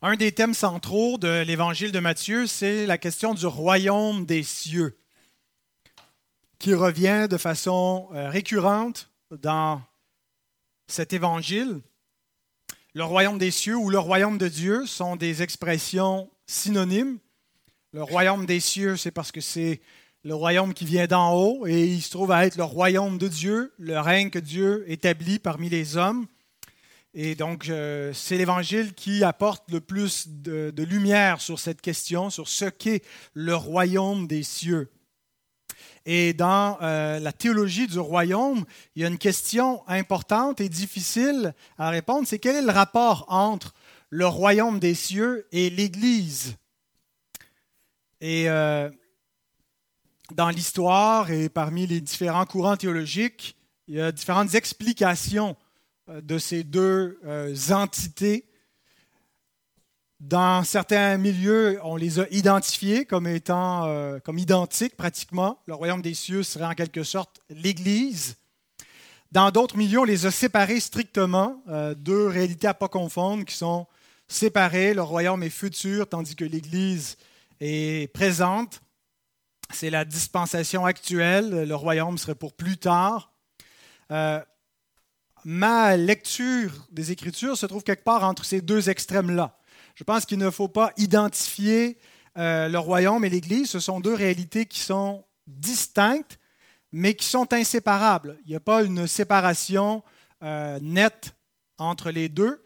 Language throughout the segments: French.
Un des thèmes centraux de l'évangile de Matthieu, c'est la question du royaume des cieux, qui revient de façon euh, récurrente dans cet évangile. Le royaume des cieux ou le royaume de Dieu sont des expressions synonymes. Le royaume des cieux, c'est parce que c'est le royaume qui vient d'en haut et il se trouve à être le royaume de Dieu, le règne que Dieu établit parmi les hommes. Et donc, euh, c'est l'Évangile qui apporte le plus de, lumière sur cette question, sur ce qu'est le royaume des cieux. Et dans euh, la théologie du royaume, il y a une question importante et difficile à répondre, c'est quel est le rapport entre le royaume des cieux et l'Église? Et euh, dans l'histoire et parmi les différents courants théologiques, il y a différentes explications de ces deux euh, entités. Dans certains milieux, on les a identifiés comme étant euh, comme identiques pratiquement. Le royaume des cieux serait en quelque sorte l'Église. Dans d'autres milieux, on les a séparés strictement, deux réalités à pas confondre qui sont séparées. Le royaume est futur, tandis que l'Église est présente. C'est la dispensation actuelle. Le royaume serait pour plus tard ma lecture des Écritures se trouve quelque part entre ces deux extrêmes-là. Je pense qu'il ne faut pas identifier euh, le royaume et l'Église. Ce sont deux réalités qui sont distinctes, mais qui sont inséparables. Il n'y a pas une séparation euh, nette entre les deux.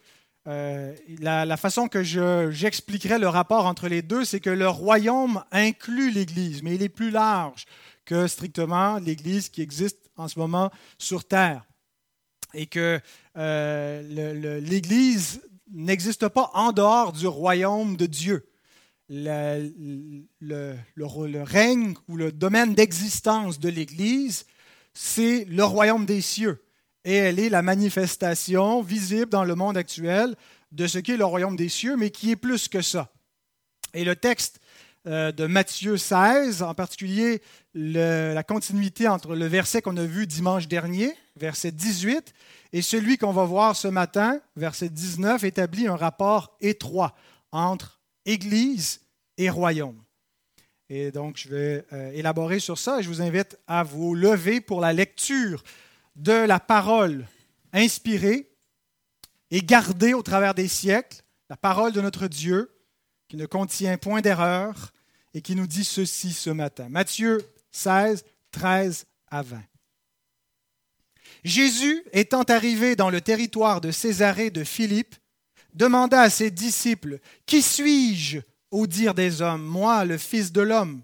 Euh, la, façon que j'expliquerai le rapport entre les deux, c'est que le royaume inclut l'Église, mais il est plus large que strictement l'Église qui existe en ce moment sur Terre et que euh, l'Église n'existe pas en dehors du royaume de Dieu. Le, le, règne ou le domaine d'existence de l'Église, c'est le royaume des cieux. Et elle est la manifestation visible dans le monde actuel de ce qu'est le royaume des cieux, mais qui est plus que ça. Et le texte de Matthieu 16, en particulier la continuité entre le verset qu'on a vu dimanche dernier, verset 18, et celui qu'on va voir ce matin, verset 19, établit un rapport étroit entre Église et royaume. Et donc, je vais euh, élaborer sur ça et je vous invite à vous lever pour la lecture de la parole inspirée et gardée au travers des siècles, la parole de notre Dieu, qui ne contient point d'erreur et qui nous dit ceci ce matin. Matthieu 16, 13 à 20. Jésus, étant arrivé dans le territoire de Césarée de Philippe, demanda à ses disciples, Qui suis-je au dire des hommes, moi, le Fils de l'homme?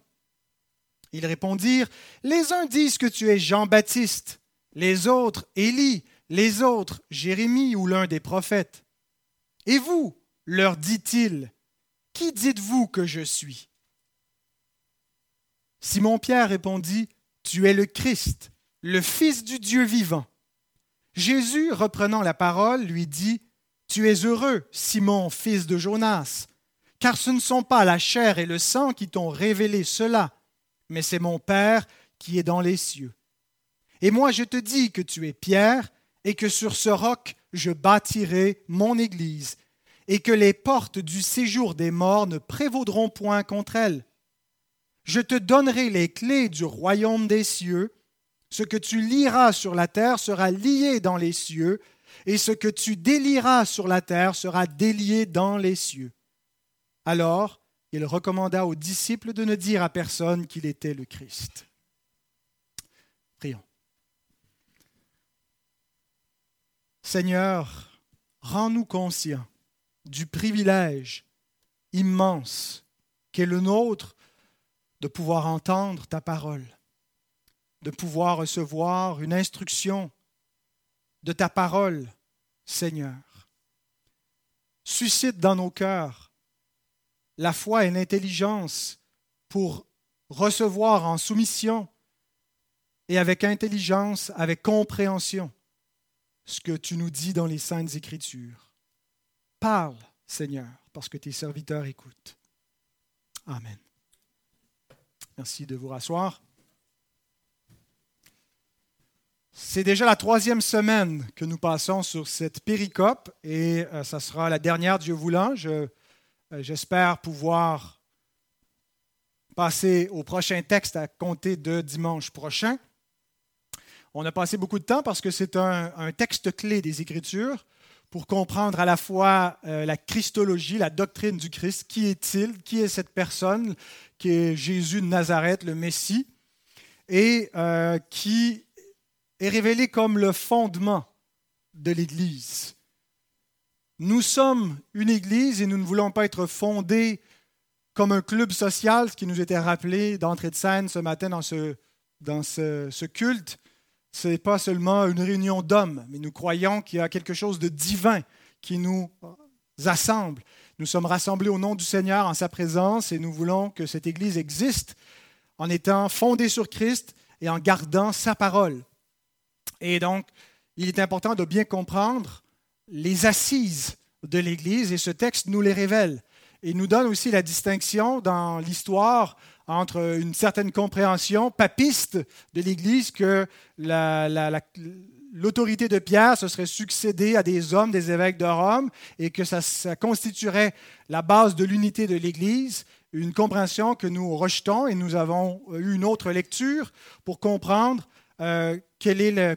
Ils répondirent, Les uns disent que tu es Jean-Baptiste, les autres Élie, les autres Jérémie ou l'un des prophètes. Et vous, leur dit-il, qui dites-vous que je suis? Simon-Pierre répondit, Tu es le Christ, le Fils du Dieu vivant. Jésus, reprenant la parole, lui dit, Tu es heureux, Simon, fils de Jonas, car ce ne sont pas la chair et le sang qui t'ont révélé cela, mais c'est mon Père qui est dans les cieux. Et moi je te dis que tu es Pierre, et que sur ce roc je bâtirai mon Église, et que les portes du séjour des morts ne prévaudront point contre elle. Je te donnerai les clés du royaume des cieux. Ce que tu liras sur la terre sera lié dans les cieux, et ce que tu délieras sur la terre sera délié dans les cieux. Alors, il recommanda aux disciples de ne dire à personne qu'il était le Christ. Prions. Seigneur, rends-nous conscients du privilège immense qu'est le nôtre de pouvoir entendre ta parole, de pouvoir recevoir une instruction de ta parole, Seigneur. Suscite dans nos cœurs la foi et l'intelligence pour recevoir en soumission et avec intelligence, avec compréhension, ce que tu nous dis dans les saintes écritures. Parle, Seigneur, parce que tes serviteurs écoutent. Amen. Merci de vous rasseoir. C'est déjà la troisième semaine que nous passons sur cette péricope et euh, ça sera la dernière, Dieu voulant. Je Euh, j'espère pouvoir passer au prochain texte à compter de dimanche prochain. On a passé beaucoup de temps parce que c'est un, texte clé des Écritures pour comprendre à la fois euh, la Christologie, la doctrine du Christ. Qui est-il Qui est cette personne qui est Jésus de Nazareth, le Messie, et euh, qui est révélé comme le fondement de l'Église. Nous sommes une Église et nous ne voulons pas être fondés comme un club social, ce qui nous était rappelé d'entrée de scène ce matin dans ce, culte. Ce n'est pas seulement une réunion d'hommes, mais nous croyons qu'il y a quelque chose de divin qui nous assemble. Nous sommes rassemblés au nom du Seigneur en sa présence et nous voulons que cette Église existe en étant fondée sur Christ et en gardant sa parole. Et donc, il est important de bien comprendre les assises de l'Église et ce texte nous les révèle. Et nous donne aussi la distinction dans l'histoire entre une certaine compréhension papiste de l'Église que l'autorité de Pierre se serait succédée à des hommes, des évêques de Rome, et que ça, constituerait la base de l'unité de l'Église, une compréhension que nous rejetons et nous avons eu une autre lecture pour comprendre euh,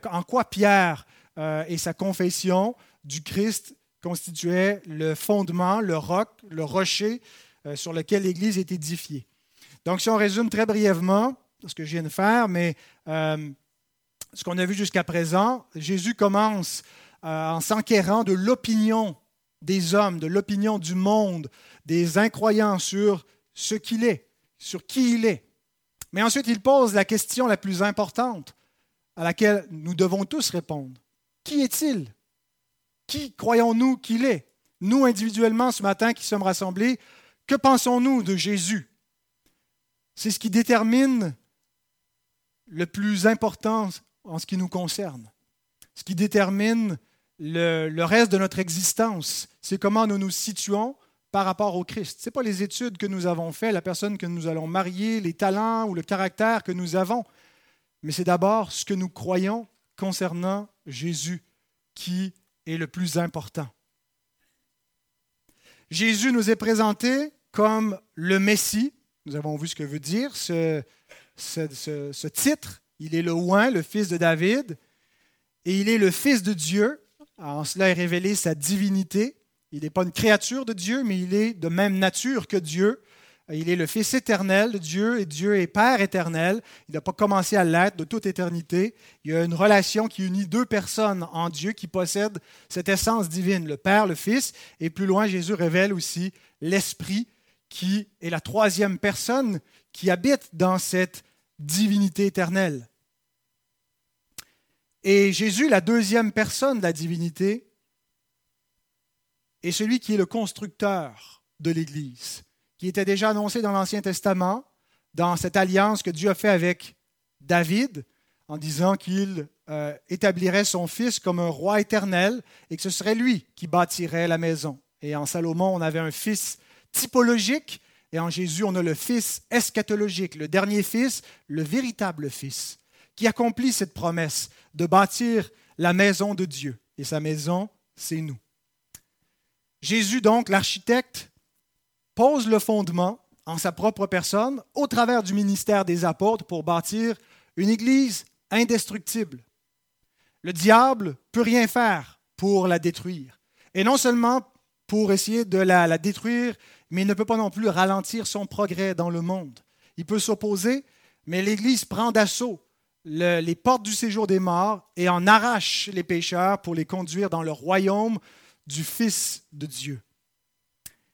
en quoi Pierre euh, et sa confession du Christ constituaient le fondement, le roc, le rocher euh, sur lequel l'Église est édifiée. Donc, si on résume très brièvement ce que je viens de faire, mais ce qu'on a vu jusqu'à présent, Jésus commence en s'enquérant de l'opinion des hommes, de l'opinion du monde, des incroyants sur ce qu'il est, sur qui il est. Mais ensuite, il pose la question la plus importante à laquelle nous devons tous répondre. Qui est-il? Qui croyons-nous qu'il est? Nous, individuellement, ce matin qui sommes rassemblés, que pensons-nous de Jésus? C'est ce qui détermine le plus important en ce qui nous concerne, ce qui détermine le, reste de notre existence. C'est comment nous nous situons par rapport au Christ. Ce n'est pas les études que nous avons faites, la personne que nous allons marier, les talents ou le caractère que nous avons, mais c'est d'abord ce que nous croyons concernant Jésus qui est le plus important. Jésus nous est présenté comme le Messie. Nous avons vu ce que veut dire ce, titre. Il est le oint, le fils de David, et il est le fils de Dieu. En cela est révélé sa divinité. Il n'est pas une créature de Dieu, mais il est de même nature que Dieu. Il est le Fils éternel de Dieu et Dieu est Père éternel. Il n'a pas commencé à l'être de toute éternité. Il y a une relation qui unit deux personnes en Dieu qui possèdent cette essence divine, le Père, le Fils. Et plus loin, Jésus révèle aussi l'Esprit qui est la troisième personne qui habite dans cette divinité éternelle. Et Jésus, la deuxième personne de la divinité, est celui qui est le constructeur de l'Église qui était déjà annoncé dans l'Ancien Testament, dans cette alliance que Dieu a fait avec David, en disant qu'il euh, établirait son fils comme un roi éternel et que ce serait lui qui bâtirait la maison. Et en Salomon, on avait un fils typologique, et en Jésus, on a le fils eschatologique, le dernier fils, le véritable fils, qui accomplit cette promesse de bâtir la maison de Dieu. Et sa maison, c'est nous. Jésus, donc, l'architecte pose le fondement en sa propre personne au travers du ministère des apôtres pour bâtir une Église indestructible. Le diable peut rien faire pour la détruire. Et non seulement pour essayer de la, détruire, mais il ne peut pas non plus ralentir son progrès dans le monde. Il peut s'opposer, mais l'Église prend d'assaut les portes du séjour des morts et en arrache les pécheurs pour les conduire dans le royaume du Fils de Dieu.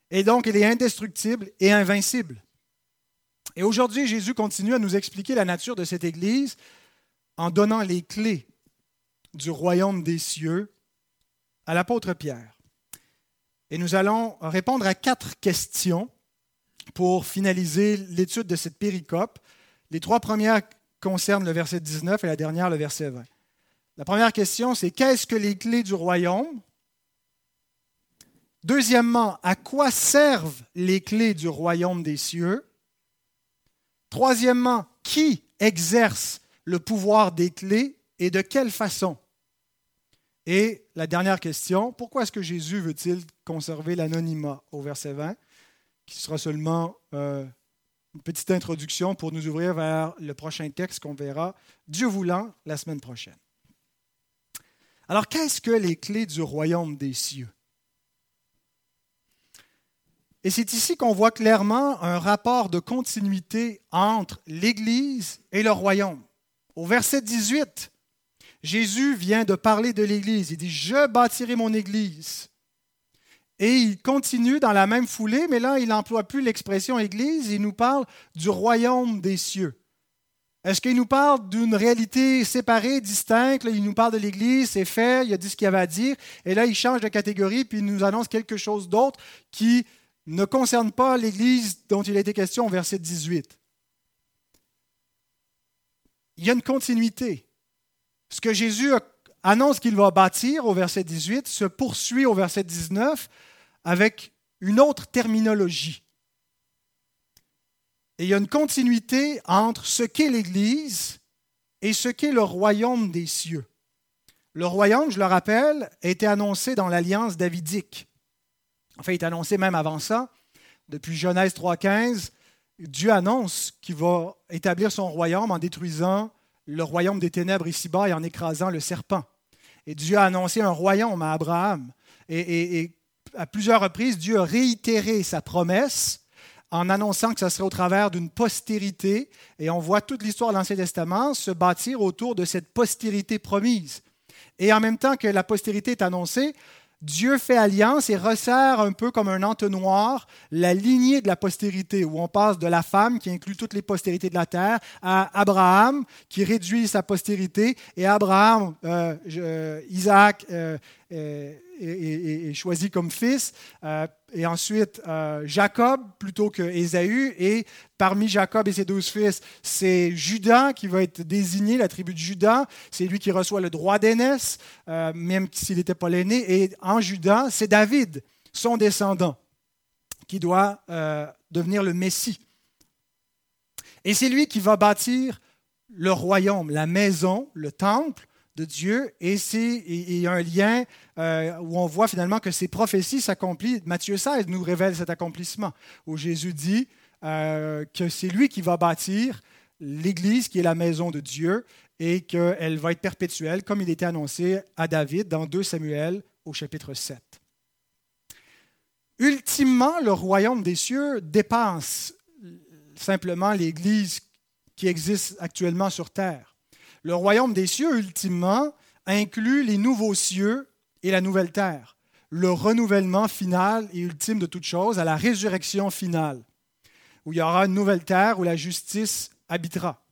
Et donc, il est indestructible et invincible. Et aujourd'hui, Jésus continue à nous expliquer la nature de cette Église en donnant les clés du royaume des cieux à l'apôtre Pierre. Et nous allons répondre à quatre questions pour finaliser l'étude de cette péricope. Les trois premières concernent le verset 19 et la dernière le verset 20. La première question, c'est qu'est-ce que les clés du royaume? Deuxièmement, à quoi servent les clés du royaume des cieux? Troisièmement, qui exerce le pouvoir des clés et de quelle façon? Et la dernière question, pourquoi est-ce que Jésus veut-il conserver l'anonymat au verset 20 qui sera seulement euh, une petite introduction pour nous ouvrir vers le prochain texte qu'on verra, Dieu voulant, la semaine prochaine. Alors, qu'est-ce que les clés du royaume des cieux? Et c'est ici qu'on voit clairement un rapport de continuité entre l'Église et le royaume. Au verset 18, Jésus vient de parler de l'Église. Il dit, je bâtirai mon Église. Et il continue dans la même foulée, mais là, il n'emploie plus l'expression Église, il nous parle du royaume des cieux. Est-ce qu'il nous parle d'une réalité séparée, distincte? il nous parle de l'Église, c'est fait, il a dit ce qu'il avait à dire. Et là, il change de catégorie, puis il nous annonce quelque chose d'autre qui ne concerne pas l'Église dont il a été question au verset 18. Il y a une continuité. Ce que Jésus annonce qu'il va bâtir au verset 18 se poursuit au verset 19 avec une autre terminologie. Et il y a une continuité entre ce qu'est l'Église et ce qu'est le royaume des cieux. Le royaume, je le rappelle, a été annoncé dans l'alliance davidique. Enfin, il est annoncé même avant ça. Depuis Genèse 3.15, Dieu annonce qu'il va établir son royaume en détruisant le royaume des ténèbres ici-bas et en écrasant le serpent. Et Dieu a annoncé un royaume à Abraham. Et, à plusieurs reprises, Dieu a réitéré sa promesse en annonçant que ce serait au travers d'une postérité. Et on voit toute l'histoire de l'Ancien Testament se bâtir autour de cette postérité promise. Et en même temps que la postérité est annoncée, Dieu fait alliance et resserre un peu comme un entonnoir la lignée de la postérité, où on passe de la femme, qui inclut toutes les postérités de la terre, à Abraham, qui réduit sa postérité, et Abraham, euh, euh, Isaac, euh, est, choisi comme fils, euh, et ensuite euh, Jacob plutôt que Ésaü, et parmi Jacob et ses douze fils, c'est Judas qui va être désigné, la tribu de Judas, c'est lui qui reçoit le droit d'aînesse, euh, même s'il n'était pas l'aîné, et en Judas, c'est David, son descendant, qui doit devenir le Messie. Et c'est lui qui va bâtir le royaume, la maison, le temple, de Dieu et il y un lien euh, où on voit finalement que ces prophéties s'accomplissent. Matthieu 16 nous révèle cet accomplissement où Jésus dit euh, que c'est lui qui va bâtir l'Église qui est la maison de Dieu et qu'elle va être perpétuelle comme il était annoncé à David dans 2 Samuel au chapitre 7. Ultimement, le royaume des cieux dépasse simplement l'Église qui existe actuellement sur terre. Le royaume des cieux, ultimement, inclut les nouveaux cieux et la nouvelle terre, le renouvellement final et ultime de toute chose à la résurrection finale, où il y aura une nouvelle terre où la justice habitera.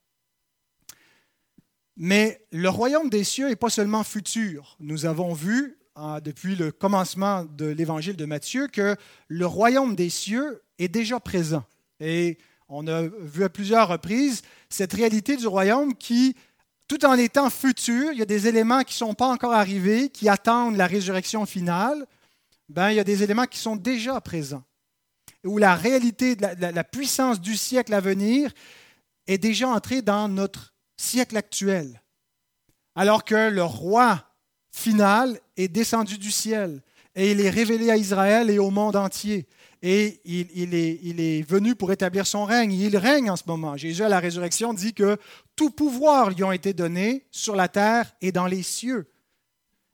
Mais le royaume des cieux n'est pas seulement futur. Nous avons vu hein, depuis le commencement de l'évangile de Matthieu que le royaume des cieux est déjà présent. Et on a vu à plusieurs reprises cette réalité du royaume qui tout en étant futur, il y a des éléments qui ne sont pas encore arrivés, qui attendent la résurrection finale, ben, il y a des éléments qui sont déjà présents, où la réalité, la, puissance du siècle à venir est déjà entrée dans notre siècle actuel. Alors que le roi final est descendu du ciel et il est révélé à Israël et au monde entier et il, est, venu pour établir son règne. Il règne en ce moment. Jésus à la résurrection dit que tout pouvoir lui a été donné sur la terre et dans les cieux.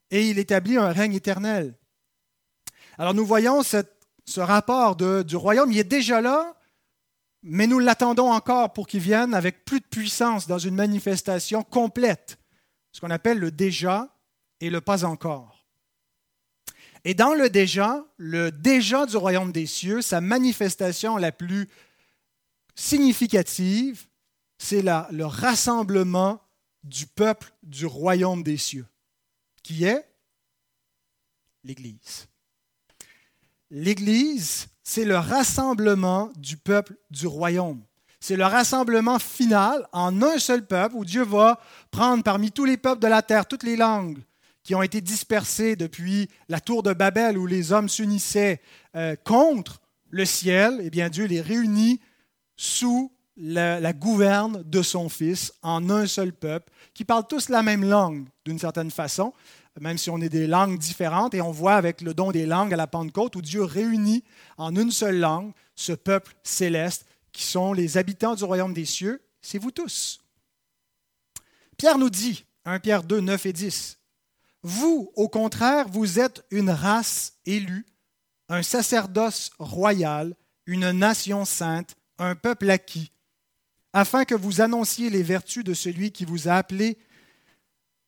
Et il établit un règne éternel. Alors nous voyons ce rapport du royaume, il est déjà là, mais nous l'attendons encore pour qu'il vienne avec plus de puissance dans une manifestation complète, ce qu'on appelle le déjà et le pas encore. Et dans le déjà, le déjà du royaume des cieux, sa manifestation la plus significative, c'est le rassemblement du peuple du royaume des cieux, qui est l'Église. L'Église, c'est le rassemblement du peuple du royaume. C'est le rassemblement final en un seul peuple où Dieu va prendre parmi tous les peuples de la terre, toutes les langues, qui ont été dispersés depuis la tour de Babel où les hommes s'unissaient euh, contre le ciel, eh bien Dieu les réunit sous la, gouverne de son Fils en un seul peuple, qui parlent tous la même langue d'une certaine façon, même si on est des langues différentes, et on voit avec le don des langues à la Pentecôte, où Dieu réunit en une seule langue ce peuple céleste qui sont les habitants du royaume des cieux, c'est vous tous. Pierre nous dit, 1 Pierre 2, 9 et 10, Vous, au contraire, vous êtes une race élue, un sacerdoce royal, une nation sainte, un peuple acquis, afin que vous annonciez les vertus de celui qui vous a appelé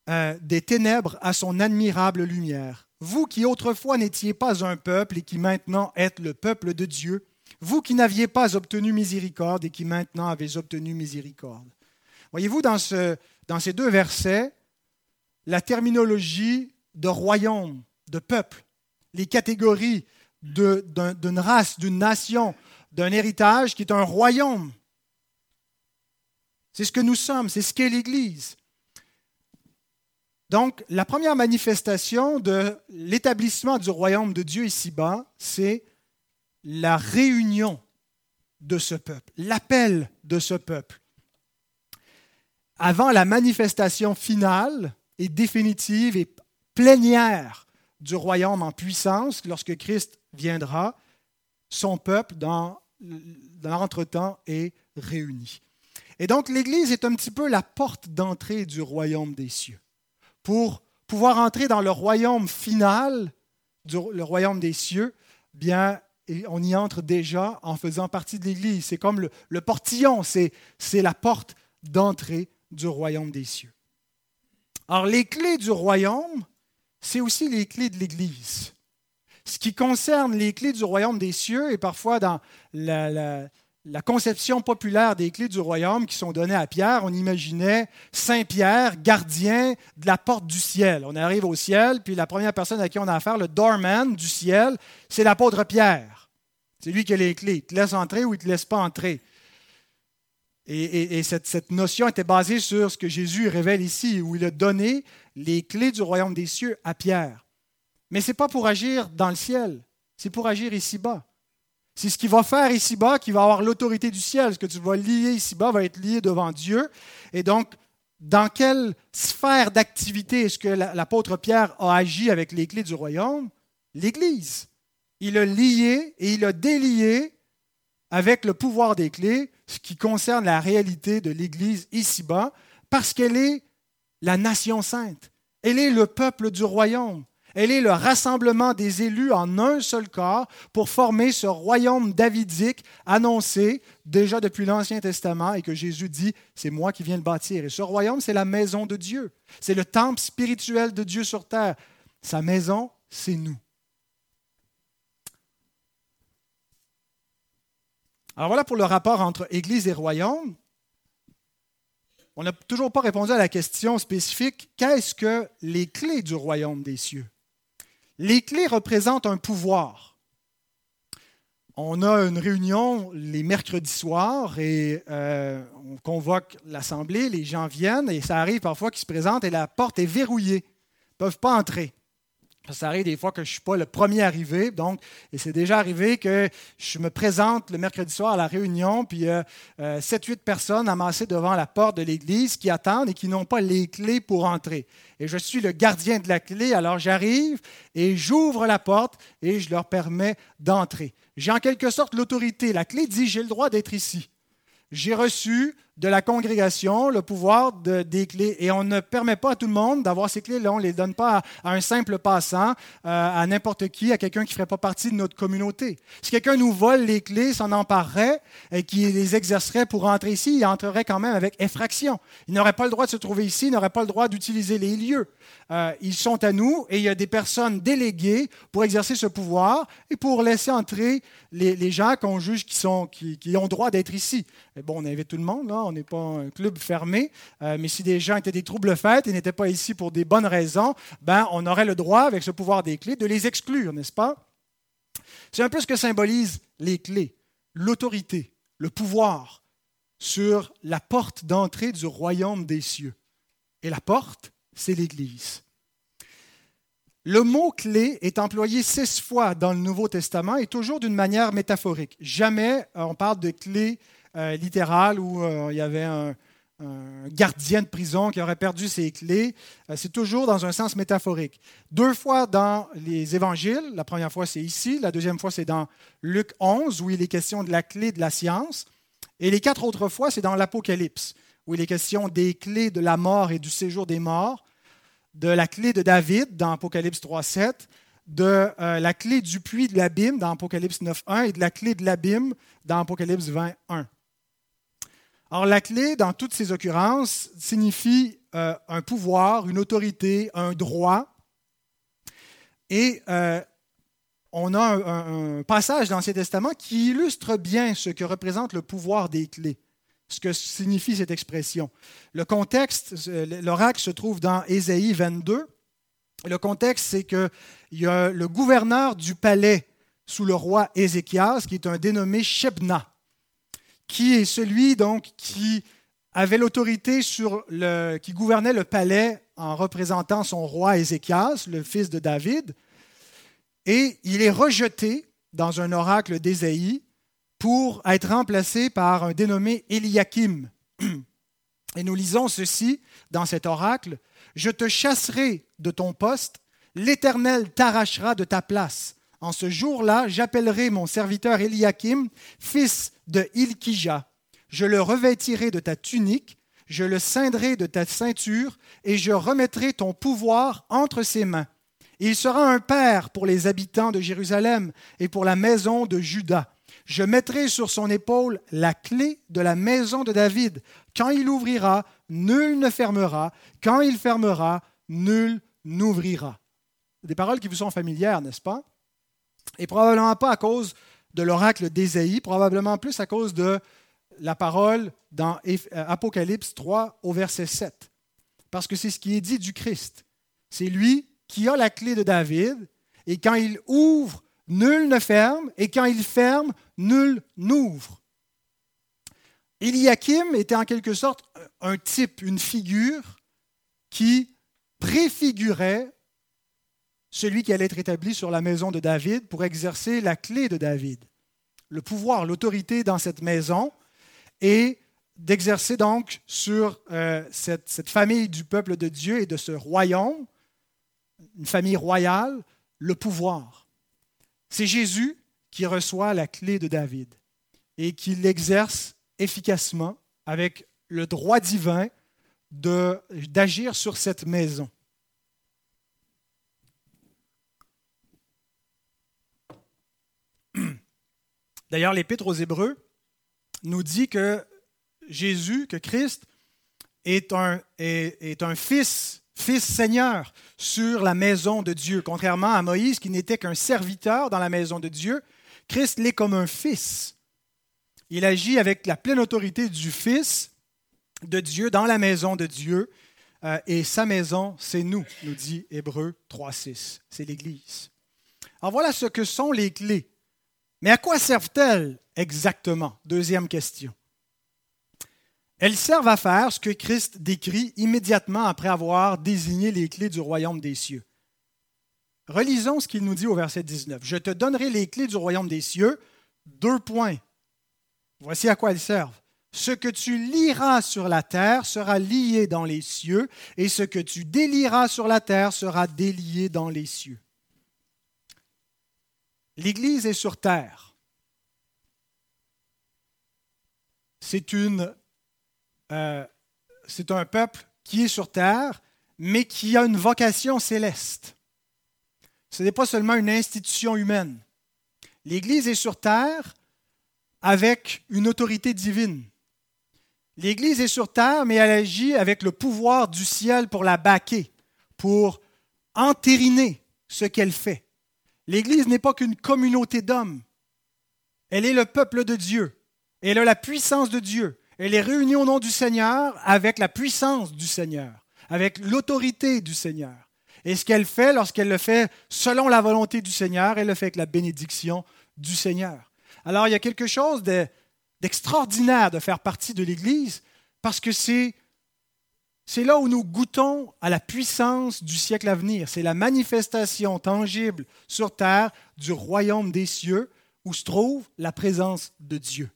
euh, des ténèbres à son admirable lumière. Vous qui autrefois n'étiez pas un peuple et qui maintenant êtes le peuple de Dieu, vous qui n'aviez pas obtenu miséricorde et qui maintenant avez obtenu miséricorde. Voyez-vous dans, ce, dans ces deux versets la terminologie de royaume, de peuple, les catégories d'une race, d'une nation, d'un héritage qui est un royaume. C'est ce que nous sommes, c'est ce qu'est l'Église. Donc, la première manifestation de l'établissement du royaume de Dieu ici-bas, c'est la réunion de ce peuple, l'appel de ce peuple. Avant la manifestation finale et définitive et plénière du royaume en puissance, lorsque Christ viendra, son peuple, dans, l'entretemps, est réuni. Et donc l'Église est un petit peu la porte d'entrée du royaume des cieux. Pour pouvoir entrer dans le royaume final, le royaume des cieux, bien, on y entre déjà en faisant partie de l'Église. C'est comme le, portillon, c'est la porte d'entrée du royaume des cieux. Alors les clés du royaume, c'est aussi les clés de l'Église. Ce qui concerne les clés du royaume des cieux, et parfois dans la, la conception populaire des clés du royaume qui sont données à Pierre, on imaginait Saint Pierre, gardien de la porte du ciel. On arrive au ciel, puis la première personne à qui on a affaire, le doorman du ciel, c'est l'apôtre Pierre. C'est lui qui a les clés. Il te laisse entrer ou il ne te laisse pas entrer. Et, cette, cette, notion était basée sur ce que Jésus révèle ici, où il a donné les clés du royaume des cieux à Pierre. Mais ce n'est pas pour agir dans le ciel, c'est pour agir ici-bas. C'est ce qu'il va faire ici-bas qui va avoir l'autorité du ciel. Ce que tu vas lier ici-bas va être lié devant Dieu. Et donc, dans quelle sphère d'activité est-ce que l'apôtre Pierre a agi avec les clés du royaume? L'Église. Il a lié et il a délié avec le pouvoir des clés ce qui concerne la réalité de l'Église ici-bas, parce qu'elle est la nation sainte. Elle est le peuple du royaume. Elle est le rassemblement des élus en un seul corps pour former ce royaume davidique annoncé déjà depuis l'Ancien Testament et que Jésus dit, c'est moi qui viens le bâtir. Et ce royaume, c'est la maison de Dieu. C'est le temple spirituel de Dieu sur terre. Sa maison, c'est nous. Alors voilà pour le rapport entre Église et royaume. On n'a toujours pas répondu à la question spécifique, qu'est-ce que les clés du royaume des cieux? Les clés représentent un pouvoir. On a une réunion les mercredis soirs et euh, on convoque l'assemblée, les gens viennent et ça arrive parfois qu'ils se présentent et la porte est verrouillée. Ils ne peuvent pas entrer. Ça arrive des fois que je ne suis pas le premier arrivé, donc, et c'est déjà arrivé que je me présente le mercredi soir à la réunion, puis euh, euh, 7-8 personnes amassées devant la porte de l'église qui attendent et qui n'ont pas les clés pour entrer. Et je suis le gardien de la clé, alors j'arrive et j'ouvre la porte et je leur permets d'entrer. J'ai en quelque sorte l'autorité. La clé dit j'ai le droit d'être ici. J'ai reçu de la congrégation le pouvoir de, des clés. Et on ne permet pas à tout le monde d'avoir ces clés-là. On ne les donne pas à, un simple passant, euh, à n'importe qui, à quelqu'un qui ne ferait pas partie de notre communauté. Si quelqu'un nous vole les clés, s'en emparerait et qui les exercerait pour entrer ici, il entrerait quand même avec effraction. Il n'aurait pas le droit de se trouver ici, il n'aurait pas le droit d'utiliser les lieux. Euh, ils sont à nous et il y a des personnes déléguées pour exercer ce pouvoir et pour laisser entrer les, gens qu'on juge qui, sont, qui ont droit d'être ici. Et bon, on invite tout le monde, là on n'est pas un club fermé, euh, mais si des gens étaient des troubles faits et n'étaient pas ici pour des bonnes raisons, ben, on aurait le droit, avec ce pouvoir des clés, de les exclure, n'est-ce pas? C'est un peu ce que symbolisent les clés, l'autorité, le pouvoir sur la porte d'entrée du royaume des cieux. Et la porte, c'est l'Église. Le mot clé est employé six fois dans le Nouveau Testament et toujours d'une manière métaphorique. Jamais on parle de clé euh, littérale où euh, il y avait un, gardien de prison qui aurait perdu ses clés. Euh, c'est toujours dans un sens métaphorique. Deux fois dans les évangiles, la première fois c'est ici, la deuxième fois c'est dans Luc 11 où il est question de la clé de la science, et les quatre autres fois c'est dans l'Apocalypse où il est question des clés de la mort et du séjour des morts, de la clé de David dans Apocalypse 3.7, de la clé du puits de l'abîme dans Apocalypse 9.1 et de la clé de l'abîme dans Apocalypse 20.1. Alors la clé, dans toutes ces occurrences, signifie euh, un pouvoir, une autorité, un droit. Et euh, on a un, passage dans l'Ancien Testament qui illustre bien ce que représente le pouvoir des clés, ce que signifie cette expression. Le contexte, l'oracle se trouve dans Ésaïe 22. Le contexte, c'est qu'il y a le gouverneur du palais sous le roi Ézéchias, qui est un dénommé Shebna qui est celui donc qui avait l'autorité sur le, qui gouvernait le palais en représentant son roi Ézéchias, le fils de David, et il est rejeté dans un oracle d'Ésaïe pour être remplacé par un dénommé Eliakim. Et nous lisons ceci dans cet oracle Je te chasserai de ton poste, l'Éternel t'arrachera de ta place. En ce jour-là, j'appellerai mon serviteur Eliakim, fils de Ilkija. Je le revêtirai de ta tunique, je le ceindrai de ta ceinture, et je remettrai ton pouvoir entre ses mains. Il sera un père pour les habitants de Jérusalem et pour la maison de Juda. Je mettrai sur son épaule la clé de la maison de David. Quand il ouvrira, nul ne fermera. Quand il fermera, nul n'ouvrira. Des paroles qui vous sont familières, n'est-ce pas? Et probablement pas à cause de l'oracle d'Ésaïe, probablement plus à cause de la parole dans euh, Apocalypse 3 au verset 7. Parce que c'est ce qui est dit du Christ. C'est lui qui a la clé de David, et quand il ouvre, nul ne ferme, et quand il ferme, nul n'ouvre. Eliakim était en quelque sorte un type, une figure qui préfigurait celui qui allait être établi sur la maison de David pour exercer la clé de David. Le pouvoir, l'autorité dans cette maison et d'exercer donc sur euh, cette, cette famille du peuple de Dieu et de ce royaume, une famille royale, le pouvoir. C'est Jésus qui reçoit la clé de David et qui l'exerce efficacement avec le droit divin d'agir sur cette maison. D'ailleurs, l'Épître aux Hébreux nous dit que Jésus, que Christ, est un, est, un fils, fils Seigneur sur la maison de Dieu. Contrairement à Moïse, qui n'était qu'un serviteur dans la maison de Dieu, Christ l'est comme un fils. Il agit avec la pleine autorité du Fils de Dieu dans la maison de Dieu. Euh, et sa maison, c'est nous, nous dit Hébreu 3.6. C'est l'Église. Alors voilà ce que sont les clés mais à quoi servent-elles exactement? Deuxième question. Elles servent à faire ce que Christ décrit immédiatement après avoir désigné les clés du royaume des cieux. Relisons ce qu'il nous dit au verset 19. Je te donnerai les clés du royaume des cieux. Deux points. Voici à quoi elles servent. Ce que tu liras sur la terre sera lié dans les cieux, et ce que tu délieras sur la terre sera délié dans les cieux. L'Église est sur terre. Euh, c'est un peuple qui est sur terre, mais qui a une vocation céleste. Ce n'est pas seulement une institution humaine. L'Église est sur terre avec une autorité divine. L'Église est sur terre, mais elle agit avec le pouvoir du ciel pour la baquer, pour entériner ce qu'elle fait. L'Église n'est pas qu'une communauté d'hommes. Elle est le peuple de Dieu. Elle a la puissance de Dieu. Elle est réunie au nom du Seigneur avec la puissance du Seigneur, avec l'autorité du Seigneur. Et ce qu'elle fait, lorsqu'elle le fait selon la volonté du Seigneur, elle le fait avec la bénédiction du Seigneur. Alors il y a quelque chose d'extraordinaire de faire partie de l'Église parce que c'est c'est là où nous goûtons à la puissance du siècle à venir. C'est la manifestation tangible sur terre du royaume des cieux où se trouve la présence de Dieu.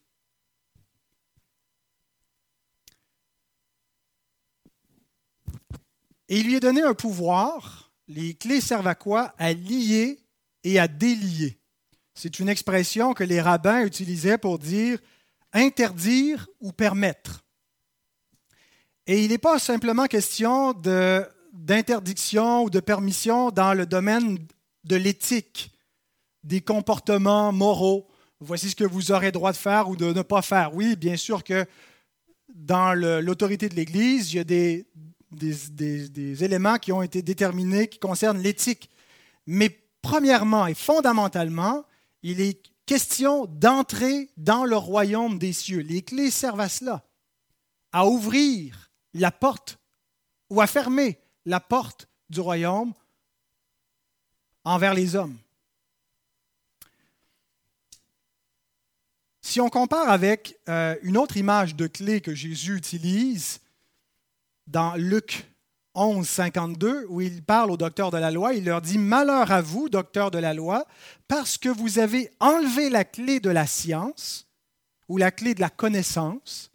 Et il lui est donné un pouvoir, les clés servent à quoi? À lier et à délier. C'est une expression que les rabbins utilisaient pour dire interdire ou permettre. Et il n'est pas simplement question d'interdiction ou de permission dans le domaine de l'éthique, des comportements moraux. Voici ce que vous aurez droit de faire ou de ne pas faire. Oui, bien sûr que dans l'autorité de l'Église, il y a des, des, éléments qui ont été déterminés qui concernent l'éthique. Mais premièrement et fondamentalement, il est question d'entrer dans le royaume des cieux. Les clés servent à cela, à ouvrir la porte ou à fermer la porte du royaume envers les hommes. Si on compare avec euh, une autre image de clé que Jésus utilise dans Luc 11, 52, où il parle aux docteurs de la loi, il leur dit Malheur à vous, docteurs de la loi, parce que vous avez enlevé la clé de la science ou la clé de la connaissance.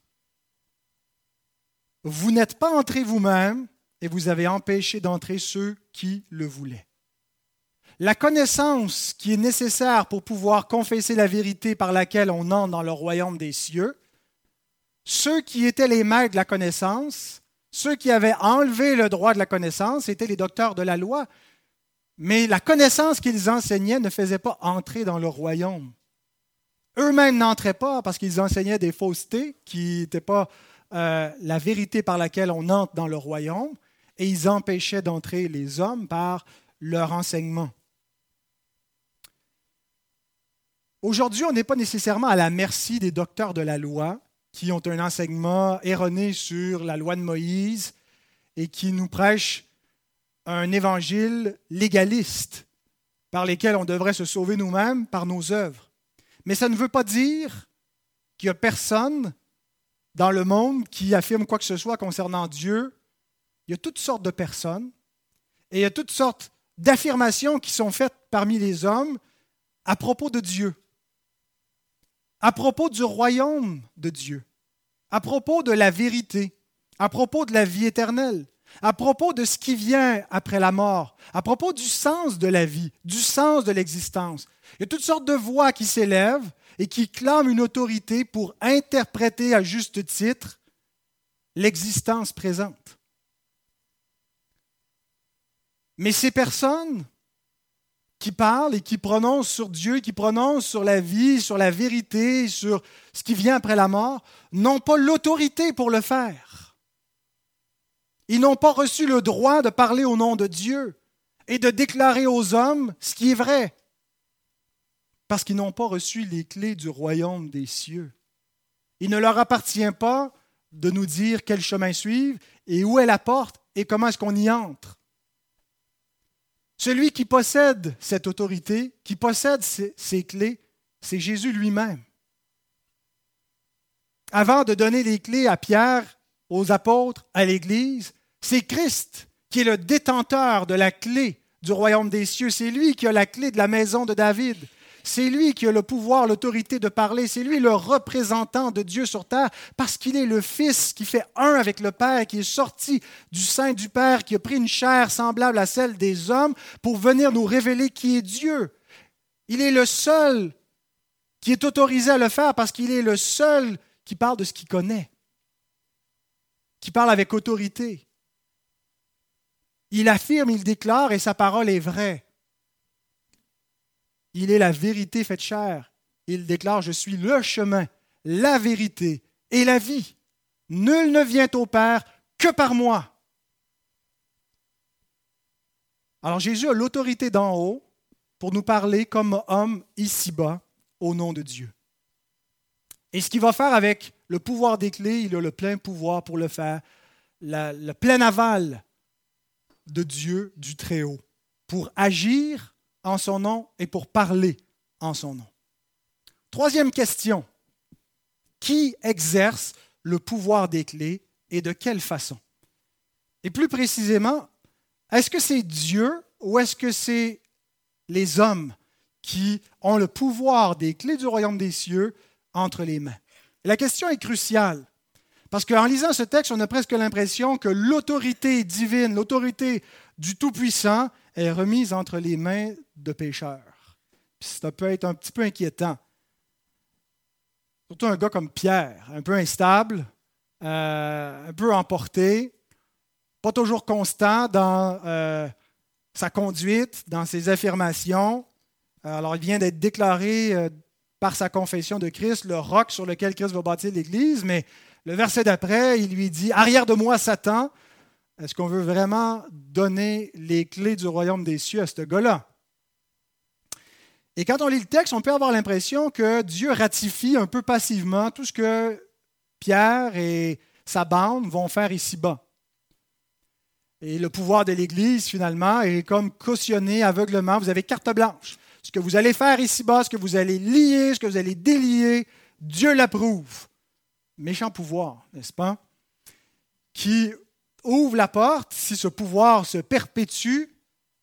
Vous n'êtes pas entrés vous-même et vous avez empêché d'entrer ceux qui le voulaient. La connaissance qui est nécessaire pour pouvoir confesser la vérité par laquelle on entre dans le royaume des cieux, ceux qui étaient les maîtres de la connaissance, ceux qui avaient enlevé le droit de la connaissance, étaient les docteurs de la loi. Mais la connaissance qu'ils enseignaient ne faisait pas entrer dans le royaume. Eux-mêmes n'entraient pas parce qu'ils enseignaient des faussetés qui n'étaient pas euh, la vérité par laquelle on entre dans le royaume, et ils empêchaient d'entrer les hommes par leur enseignement. Aujourd'hui, on n'est pas nécessairement à la merci des docteurs de la loi qui ont un enseignement erroné sur la loi de Moïse et qui nous prêchent un évangile légaliste par lequel on devrait se sauver nous-mêmes par nos œuvres. Mais ça ne veut pas dire qu'il n'y a personne dans le monde qui affirme quoi que ce soit concernant Dieu. Il y a toutes sortes de personnes et il y a toutes sortes d'affirmations qui sont faites parmi les hommes à propos de Dieu à propos du royaume de Dieu, à propos de la vérité, à propos de la vie éternelle, à propos de ce qui vient après la mort, à propos du sens de la vie, du sens de l'existence. Il y a toutes sortes de voix qui s'élèvent et qui clament une autorité pour interpréter à juste titre l'existence présente. Mais ces personnes qui parlent et qui prononcent sur Dieu, qui prononcent sur la vie, sur la vérité, sur ce qui vient après la mort, n'ont pas l'autorité pour le faire. Ils n'ont pas reçu le droit de parler au nom de Dieu et de déclarer aux hommes ce qui est vrai, parce qu'ils n'ont pas reçu les clés du royaume des cieux. Il ne leur appartient pas de nous dire quel chemin suivre et où est la porte et comment est-ce qu'on y entre. Celui qui possède cette autorité, qui possède ces, clés, c'est Jésus lui-même. Avant de donner les clés à Pierre, aux apôtres, à l'Église, c'est Christ qui est le détenteur de la clé du royaume des cieux. C'est lui qui a la clé de la maison de David. C'est lui qui a le pouvoir, l'autorité de parler. C'est lui le représentant de Dieu sur terre parce qu'il est le Fils qui fait un avec le Père, qui est sorti du sein du Père, qui a pris une chair semblable à celle des hommes pour venir nous révéler qui est Dieu. Il est le seul qui est autorisé à le faire parce qu'il est le seul qui parle de ce qu'il connaît, qui parle avec autorité. Il affirme, il déclare et sa parole est vraie. Il est la vérité faite chair. Il déclare, je suis le chemin, la vérité et la vie. Nul ne vient au Père que par moi. Alors Jésus a l'autorité d'en haut pour nous parler comme homme ici-bas au nom de Dieu. Et ce qu'il va faire avec le pouvoir des clés, il a le plein pouvoir pour le faire, le plein aval de Dieu du Très-Haut, pour agir en son nom et pour parler en son nom. Troisième question. Qui exerce le pouvoir des clés et de quelle façon? Et plus précisément, est-ce que c'est Dieu ou est-ce que c'est les hommes qui ont le pouvoir des clés du royaume des cieux entre les mains? La question est cruciale Parce qu'en lisant ce texte, on a presque l'impression que l'autorité divine, l'autorité du Tout-Puissant est remise entre les mains de pécheurs. ça peut être un petit peu inquiétant. Surtout un gars comme Pierre, un peu instable, euh, un peu emporté, pas toujours constant dans euh, sa conduite, dans ses affirmations. Alors, il vient d'être déclaré euh, par sa confession de Christ le roc sur lequel Christ va bâtir l'Église, mais le verset d'après, il lui dit Arrière de moi, Satan. Est-ce qu'on veut vraiment donner les clés du royaume des cieux à ce gars-là? Et quand on lit le texte, on peut avoir l'impression que Dieu ratifie un peu passivement tout ce que Pierre et sa bande vont faire ici-bas. Et le pouvoir de l'Église, finalement, est comme cautionné aveuglement. Vous avez carte blanche. Ce que vous allez faire ici-bas, ce que vous allez lier, ce que vous allez délier, Dieu l'approuve méchant pouvoir, n'est-ce pas, qui ouvre la porte, si ce pouvoir se perpétue,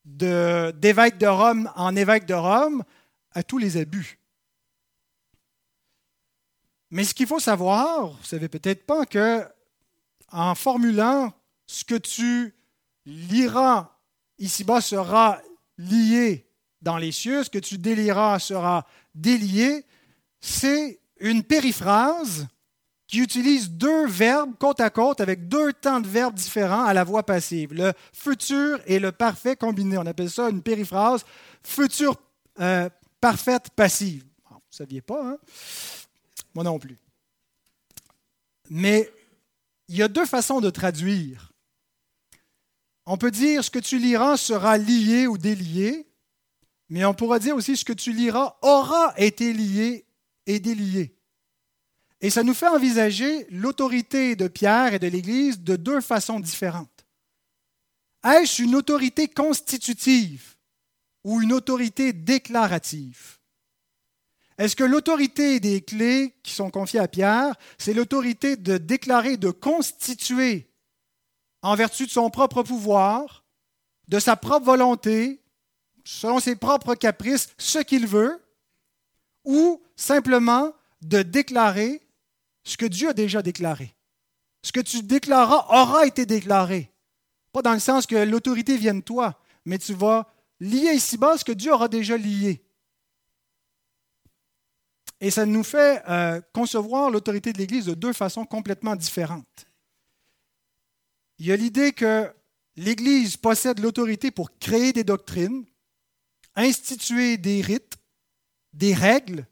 d'évêque de, Rome en évêque de Rome, à tous les abus. Mais ce qu'il faut savoir, vous ne savez peut-être pas que en formulant ce que tu liras ici-bas sera lié dans les cieux, ce que tu délieras sera délié, c'est une périphrase qui utilise deux verbes côte à côte avec deux temps de verbes différents à la voix passive. Le futur et le parfait combiné. On appelle ça une périphrase futur euh, parfaite passive. vous ne saviez pas, hein? Moi non plus. Mais il y a deux façons de traduire. On peut dire ce que tu liras sera lié ou délié, mais on pourra dire aussi ce que tu liras aura été lié et délié. Et ça nous fait envisager l'autorité de Pierre et de l'Église de deux façons différentes. Est-ce une autorité constitutive ou une autorité déclarative? Est-ce que l'autorité des clés qui sont confiées à Pierre, c'est l'autorité de déclarer, de constituer, en vertu de son propre pouvoir, de sa propre volonté, selon ses propres caprices, ce qu'il veut, ou simplement de déclarer ce que Dieu a déjà déclaré. Ce que tu déclareras aura été déclaré. Pas dans le sens que l'autorité vienne de toi, mais tu vas lier ici-bas ce que Dieu aura déjà lié. Et ça nous fait euh, concevoir l'autorité de l'Église de deux façons complètement différentes. Il y a l'idée que l'Église possède l'autorité pour créer des doctrines, instituer des rites, des règles,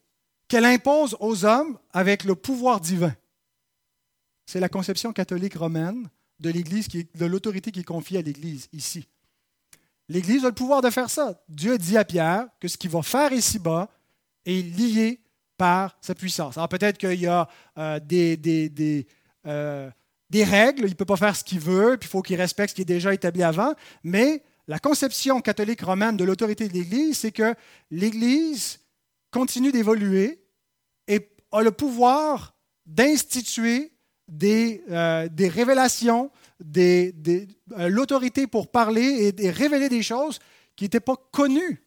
qu'elle impose aux hommes avec le pouvoir divin. C'est la conception catholique romaine de l'Église, de l'autorité qui est confiée à l'Église ici. L'Église a le pouvoir de faire ça. Dieu dit à Pierre que ce qu'il va faire ici-bas est lié par sa puissance. Alors peut-être qu'il y a euh, des, euh, des, règles, il ne peut pas faire ce qu'il veut, puis il faut qu'il respecte ce qui est déjà établi avant, mais la conception catholique romaine de l'autorité de l'Église, c'est que l'Église continue d'évoluer et a le pouvoir d'instituer des, euh, des, révélations, des, euh, l'autorité pour parler et, révéler des choses qui n'étaient pas connues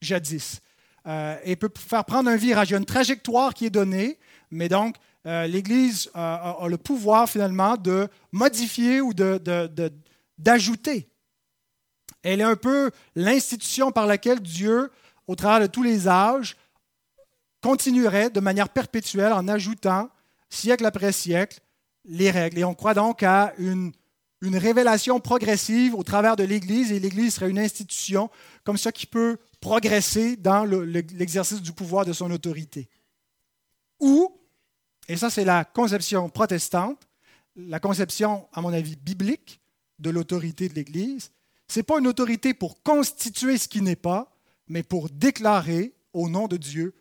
jadis. Euh, et peut faire prendre un virage. Il y a une trajectoire qui est donnée, mais donc l'Église a, le pouvoir finalement de modifier ou d'ajouter. De, Elle est un peu l'institution par laquelle Dieu, au travers de tous les âges, continuerait de manière perpétuelle en ajoutant, siècle après siècle, les règles. Et on croit donc à une, une révélation progressive au travers de l'Église, et l'Église serait une institution comme ça qui peut progresser dans l'exercice du pouvoir de son autorité. Ou, et ça c'est la conception protestante, la conception, à mon avis, biblique de l'autorité de l'Église, ce n'est pas une autorité pour constituer ce qui n'est pas, mais pour déclarer au nom de Dieu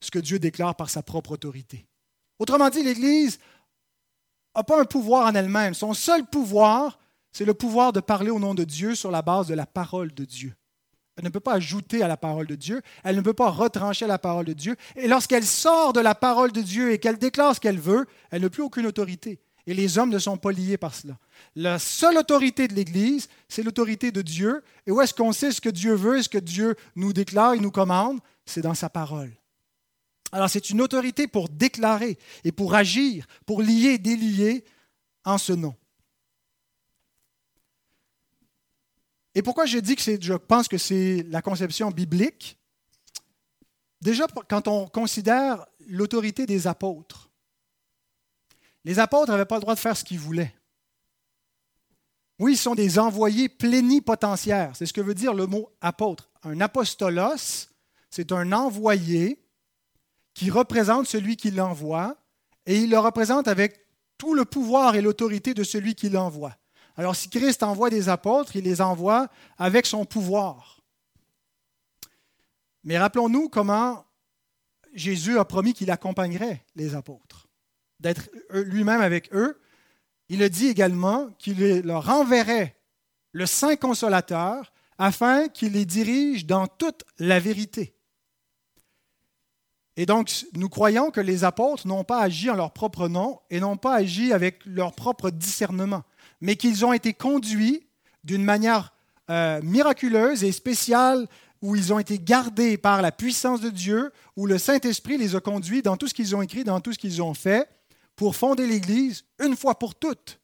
ce que Dieu déclare par sa propre autorité. Autrement dit, l'Église n'a pas un pouvoir en elle-même. Son seul pouvoir, c'est le pouvoir de parler au nom de Dieu sur la base de la parole de Dieu. Elle ne peut pas ajouter à la parole de Dieu, elle ne peut pas retrancher la parole de Dieu. Et lorsqu'elle sort de la parole de Dieu et qu'elle déclare ce qu'elle veut, elle n'a plus aucune autorité. Et les hommes ne sont pas liés par cela. La seule autorité de l'Église, c'est l'autorité de Dieu. Et où est-ce qu'on sait ce que Dieu veut et ce que Dieu nous déclare et nous commande? C'est dans sa parole. Alors c'est une autorité pour déclarer et pour agir, pour lier, délier en ce nom. Et pourquoi je dis que je pense que c'est la conception biblique? Déjà, quand on considère l'autorité des apôtres, les apôtres n'avaient pas le droit de faire ce qu'ils voulaient. Oui, ils sont des envoyés plénipotentiaires. C'est ce que veut dire le mot apôtre. Un apostolos, c'est un envoyé qui représente celui qui l'envoie et il le représente avec tout le pouvoir et l'autorité de celui qui l'envoie. Alors si Christ envoie des apôtres, il les envoie avec son pouvoir. Mais rappelons-nous comment Jésus a promis qu'il accompagnerait les apôtres, d'être lui-même avec eux. Il a dit également qu'il leur enverrait le Saint Consolateur afin qu'il les dirige dans toute la vérité. Et donc, nous croyons que les apôtres n'ont pas agi en leur propre nom et n'ont pas agi avec leur propre discernement, mais qu'ils ont été conduits d'une manière euh, miraculeuse et spéciale où ils ont été gardés par la puissance de Dieu, où le Saint-Esprit les a conduits dans tout ce qu'ils ont écrit, dans tout ce qu'ils ont fait, pour fonder l'Église une fois pour toutes.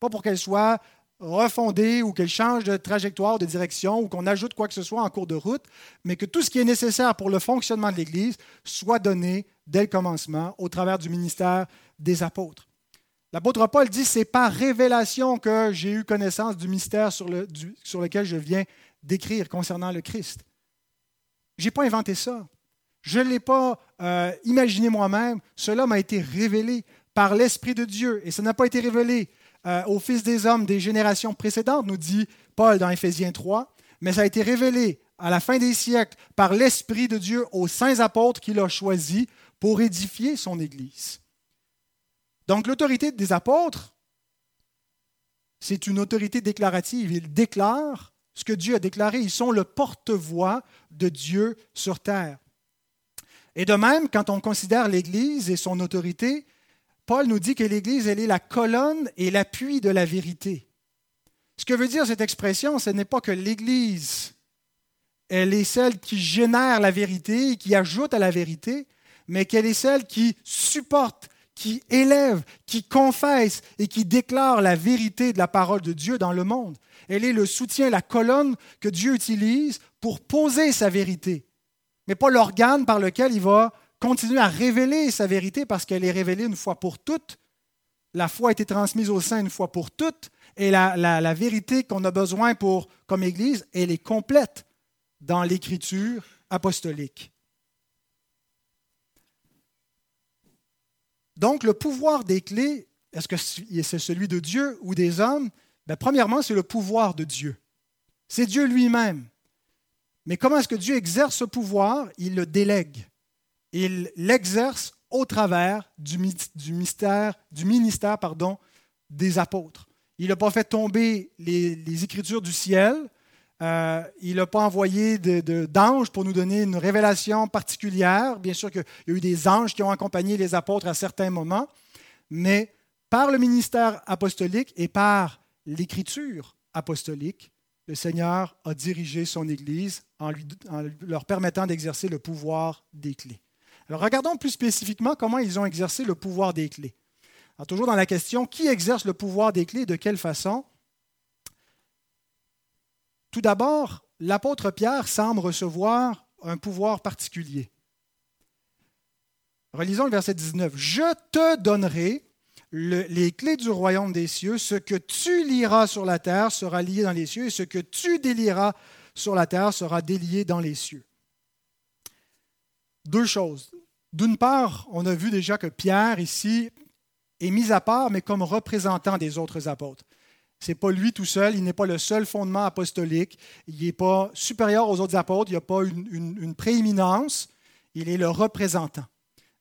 Pas pour qu'elle soit refondée ou qu'elle change de trajectoire, de direction ou qu'on ajoute quoi que ce soit en cours de route, mais que tout ce qui est nécessaire pour le fonctionnement de l'Église soit donné dès le commencement au travers du ministère des apôtres. L'apôtre Paul dit, c'est par révélation que j'ai eu connaissance du mystère sur, le, sur lequel je viens d'écrire concernant le Christ. Je n'ai pas inventé ça. Je ne l'ai pas euh, imaginé moi-même. Cela m'a été révélé par l'Esprit de Dieu. Et ça n'a pas été révélé euh, aux fils des hommes des générations précédentes, nous dit Paul dans Éphésiens 3, mais ça a été révélé à la fin des siècles par l'Esprit de Dieu aux saints apôtres qu'il a choisis pour édifier son Église. Donc l'autorité des apôtres, c'est une autorité déclarative. Ils déclarent ce que Dieu a déclaré. Ils sont le porte-voix de Dieu sur terre. Et de même, quand on considère l'Église et son autorité, Paul nous dit que l'Église, elle est la colonne et l'appui de la vérité. Ce que veut dire cette expression, ce n'est pas que l'Église, elle est celle qui génère la vérité, qui ajoute à la vérité, mais qu'elle est celle qui supporte, qui élève, qui confesse et qui déclare la vérité de la parole de Dieu dans le monde. Elle est le soutien, la colonne que Dieu utilise pour poser sa vérité, mais pas l'organe par lequel il va continue à révéler sa vérité parce qu'elle est révélée une fois pour toutes. La foi a été transmise au sein une fois pour toutes. Et la, vérité qu'on a besoin pour, comme Église, elle est complète dans l'écriture apostolique. Donc, le pouvoir des clés, est-ce que c'est celui de Dieu ou des hommes? Ben, Premièrement, c'est le pouvoir de Dieu. C'est Dieu lui-même. Mais comment est-ce que Dieu exerce ce pouvoir? Il le délègue il l'exerce au travers du, mystère, du ministère pardon, des apôtres. Il n'a pas fait tomber les, Écritures du ciel. Euh, il n'a pas envoyé d'anges pour nous donner une révélation particulière. Bien sûr qu'il y a eu des anges qui ont accompagné les apôtres à certains moments, mais par le ministère apostolique et par l'Écriture apostolique, le Seigneur a dirigé son Église en, leur permettant d'exercer le pouvoir des clés. Regardons plus spécifiquement comment ils ont exercé le pouvoir des clés. Toujours dans la question, qui exerce le pouvoir des clés et de quelle façon? Tout d'abord, l'apôtre Pierre semble recevoir un pouvoir particulier. Relisons le verset 19. Je te donnerai les clés du royaume des cieux. Ce que tu liras sur la terre sera lié dans les cieux, et ce que tu délieras sur la terre sera délié dans les cieux deux choses. D'une part, on a vu déjà que Pierre, ici, est mis à part, mais comme représentant des autres apôtres. Ce n'est pas lui tout seul, il n'est pas le seul fondement apostolique, il n'est pas supérieur aux autres apôtres, il n'y a pas une, une prééminence, il est le représentant.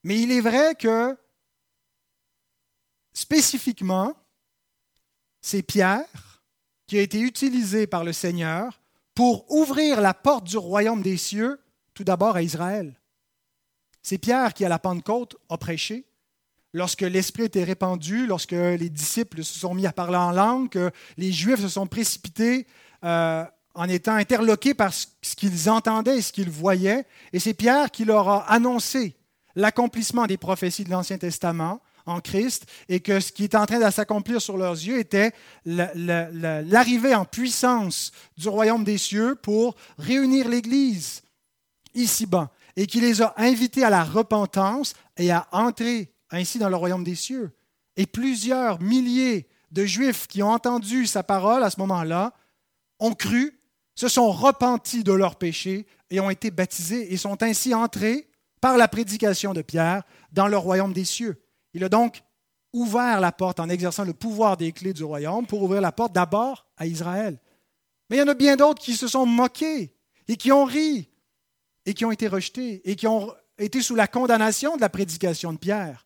Mais il est vrai que, spécifiquement, c'est Pierre qui a été utilisé par le Seigneur pour ouvrir la porte du royaume des cieux, tout d'abord à Israël. C'est Pierre qui, à la Pentecôte, a prêché. Lorsque l'Esprit était répandu, lorsque les disciples se sont mis à parler en langue, que les Juifs se sont précipités euh, en étant interloqués par ce qu'ils entendaient et ce qu'ils voyaient. Et c'est Pierre qui leur a annoncé l'accomplissement des prophéties de l'Ancien Testament en Christ et que ce qui était en train de s'accomplir sur leurs yeux était l'arrivée en puissance du royaume des cieux pour réunir l'Église ici-bas et qui les a invités à la repentance et à entrer ainsi dans le royaume des cieux. Et plusieurs milliers de Juifs qui ont entendu sa parole à ce moment-là ont cru, se sont repentis de leurs péchés et ont été baptisés et sont ainsi entrés par la prédication de Pierre dans le royaume des cieux. Il a donc ouvert la porte en exerçant le pouvoir des clés du royaume pour ouvrir la porte d'abord à Israël. Mais il y en a bien d'autres qui se sont moqués et qui ont ri et qui ont été rejetés et qui ont été sous la condamnation de la prédication de Pierre,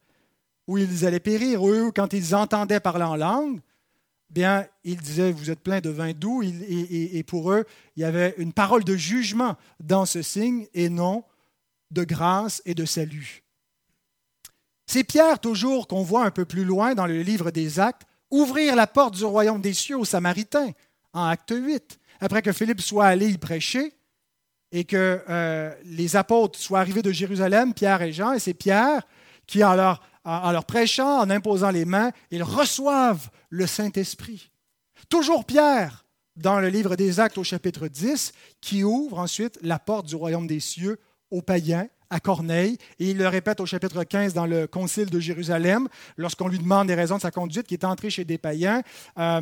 où ils allaient périr. Eux, quand ils entendaient parler en langue, bien, ils disaient, vous êtes plein de vin doux, et, et pour eux, il y avait une parole de jugement dans ce signe et non de grâce et de salut. C'est Pierre toujours qu'on voit un peu plus loin dans le livre des Actes ouvrir la porte du royaume des cieux aux Samaritains en Acte 8. Après que Philippe soit allé y prêcher et que euh, les apôtres soient arrivés de Jérusalem, Pierre et Jean, et c'est Pierre qui, en leur, leur prêchant, en imposant les mains, ils reçoivent le Saint-Esprit. Toujours Pierre, dans le livre des Actes au chapitre 10, qui ouvre ensuite la porte du royaume des cieux aux païens à Corneille, et il le répète au chapitre 15 dans le Concile de Jérusalem, lorsqu'on lui demande des raisons de sa conduite, qui est entré chez des païens. Euh,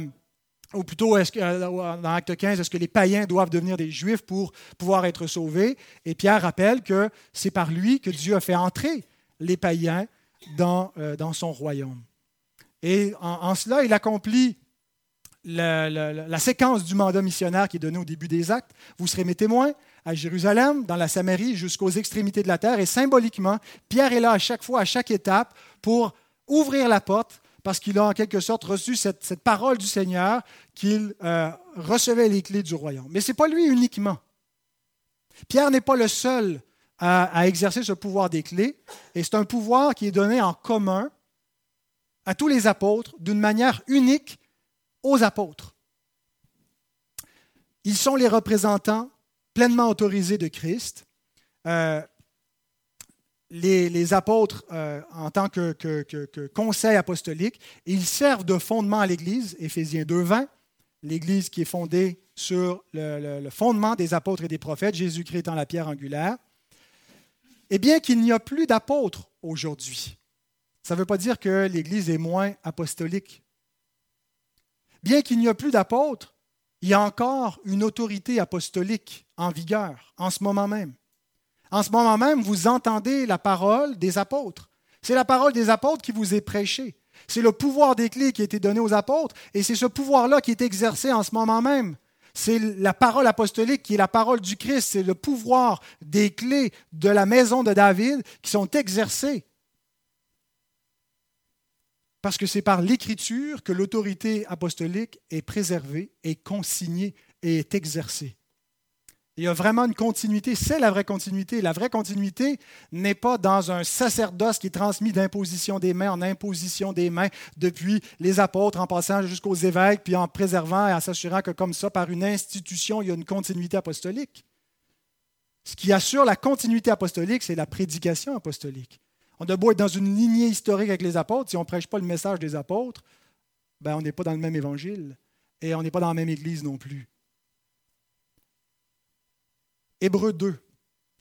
ou plutôt, que, euh, dans Acte 15, est-ce que les païens doivent devenir des juifs pour pouvoir être sauvés? Et Pierre rappelle que c'est par lui que Dieu a fait entrer les païens dans, euh, son royaume. Et en, cela, il accomplit la, la, séquence du mandat missionnaire qui est donné au début des actes. Vous serez mes témoins à Jérusalem, dans la Samarie, jusqu'aux extrémités de la terre. Et symboliquement, Pierre est là à chaque fois, à chaque étape, pour ouvrir la porte, parce qu'il a en quelque sorte reçu cette, parole du Seigneur qu'il euh, recevait les clés du royaume. Mais ce n'est pas lui uniquement. Pierre n'est pas le seul à, exercer ce pouvoir des clés, et c'est un pouvoir qui est donné en commun à tous les apôtres d'une manière unique aux apôtres. Ils sont les représentants pleinement autorisés de Christ. Euh, les, apôtres, euh, en tant que, conseil apostolique, ils servent de fondement à l'Église, Éphésiens 2.20, l'Église qui est fondée sur le, fondement des apôtres et des prophètes, Jésus-Christ étant la pierre angulaire. Et bien qu'il n'y a plus d'apôtres aujourd'hui, ça ne veut pas dire que l'Église est moins apostolique. Bien qu'il n'y a plus d'apôtres, il y a encore une autorité apostolique en vigueur en ce moment même. En ce moment même, vous entendez la parole des apôtres. C'est la parole des apôtres qui vous est prêchée. C'est le pouvoir des clés qui a été donné aux apôtres et c'est ce pouvoir-là qui est exercé en ce moment même. C'est la parole apostolique qui est la parole du Christ, c'est le pouvoir des clés de la maison de David qui sont exercées. Parce que c'est par l'écriture que l'autorité apostolique est préservée, est consignée et est exercée. Il y a vraiment une continuité, c'est la vraie continuité. La vraie continuité n'est pas dans un sacerdoce qui est transmis d'imposition des mains en imposition des mains depuis les apôtres en passant jusqu'aux évêques, puis en préservant et en s'assurant que comme ça, par une institution, il y a une continuité apostolique. Ce qui assure la continuité apostolique, c'est la prédication apostolique. On doit beau être dans une lignée historique avec les apôtres, si on ne prêche pas le message des apôtres, ben on n'est pas dans le même évangile et on n'est pas dans la même église non plus. Hébreu 2,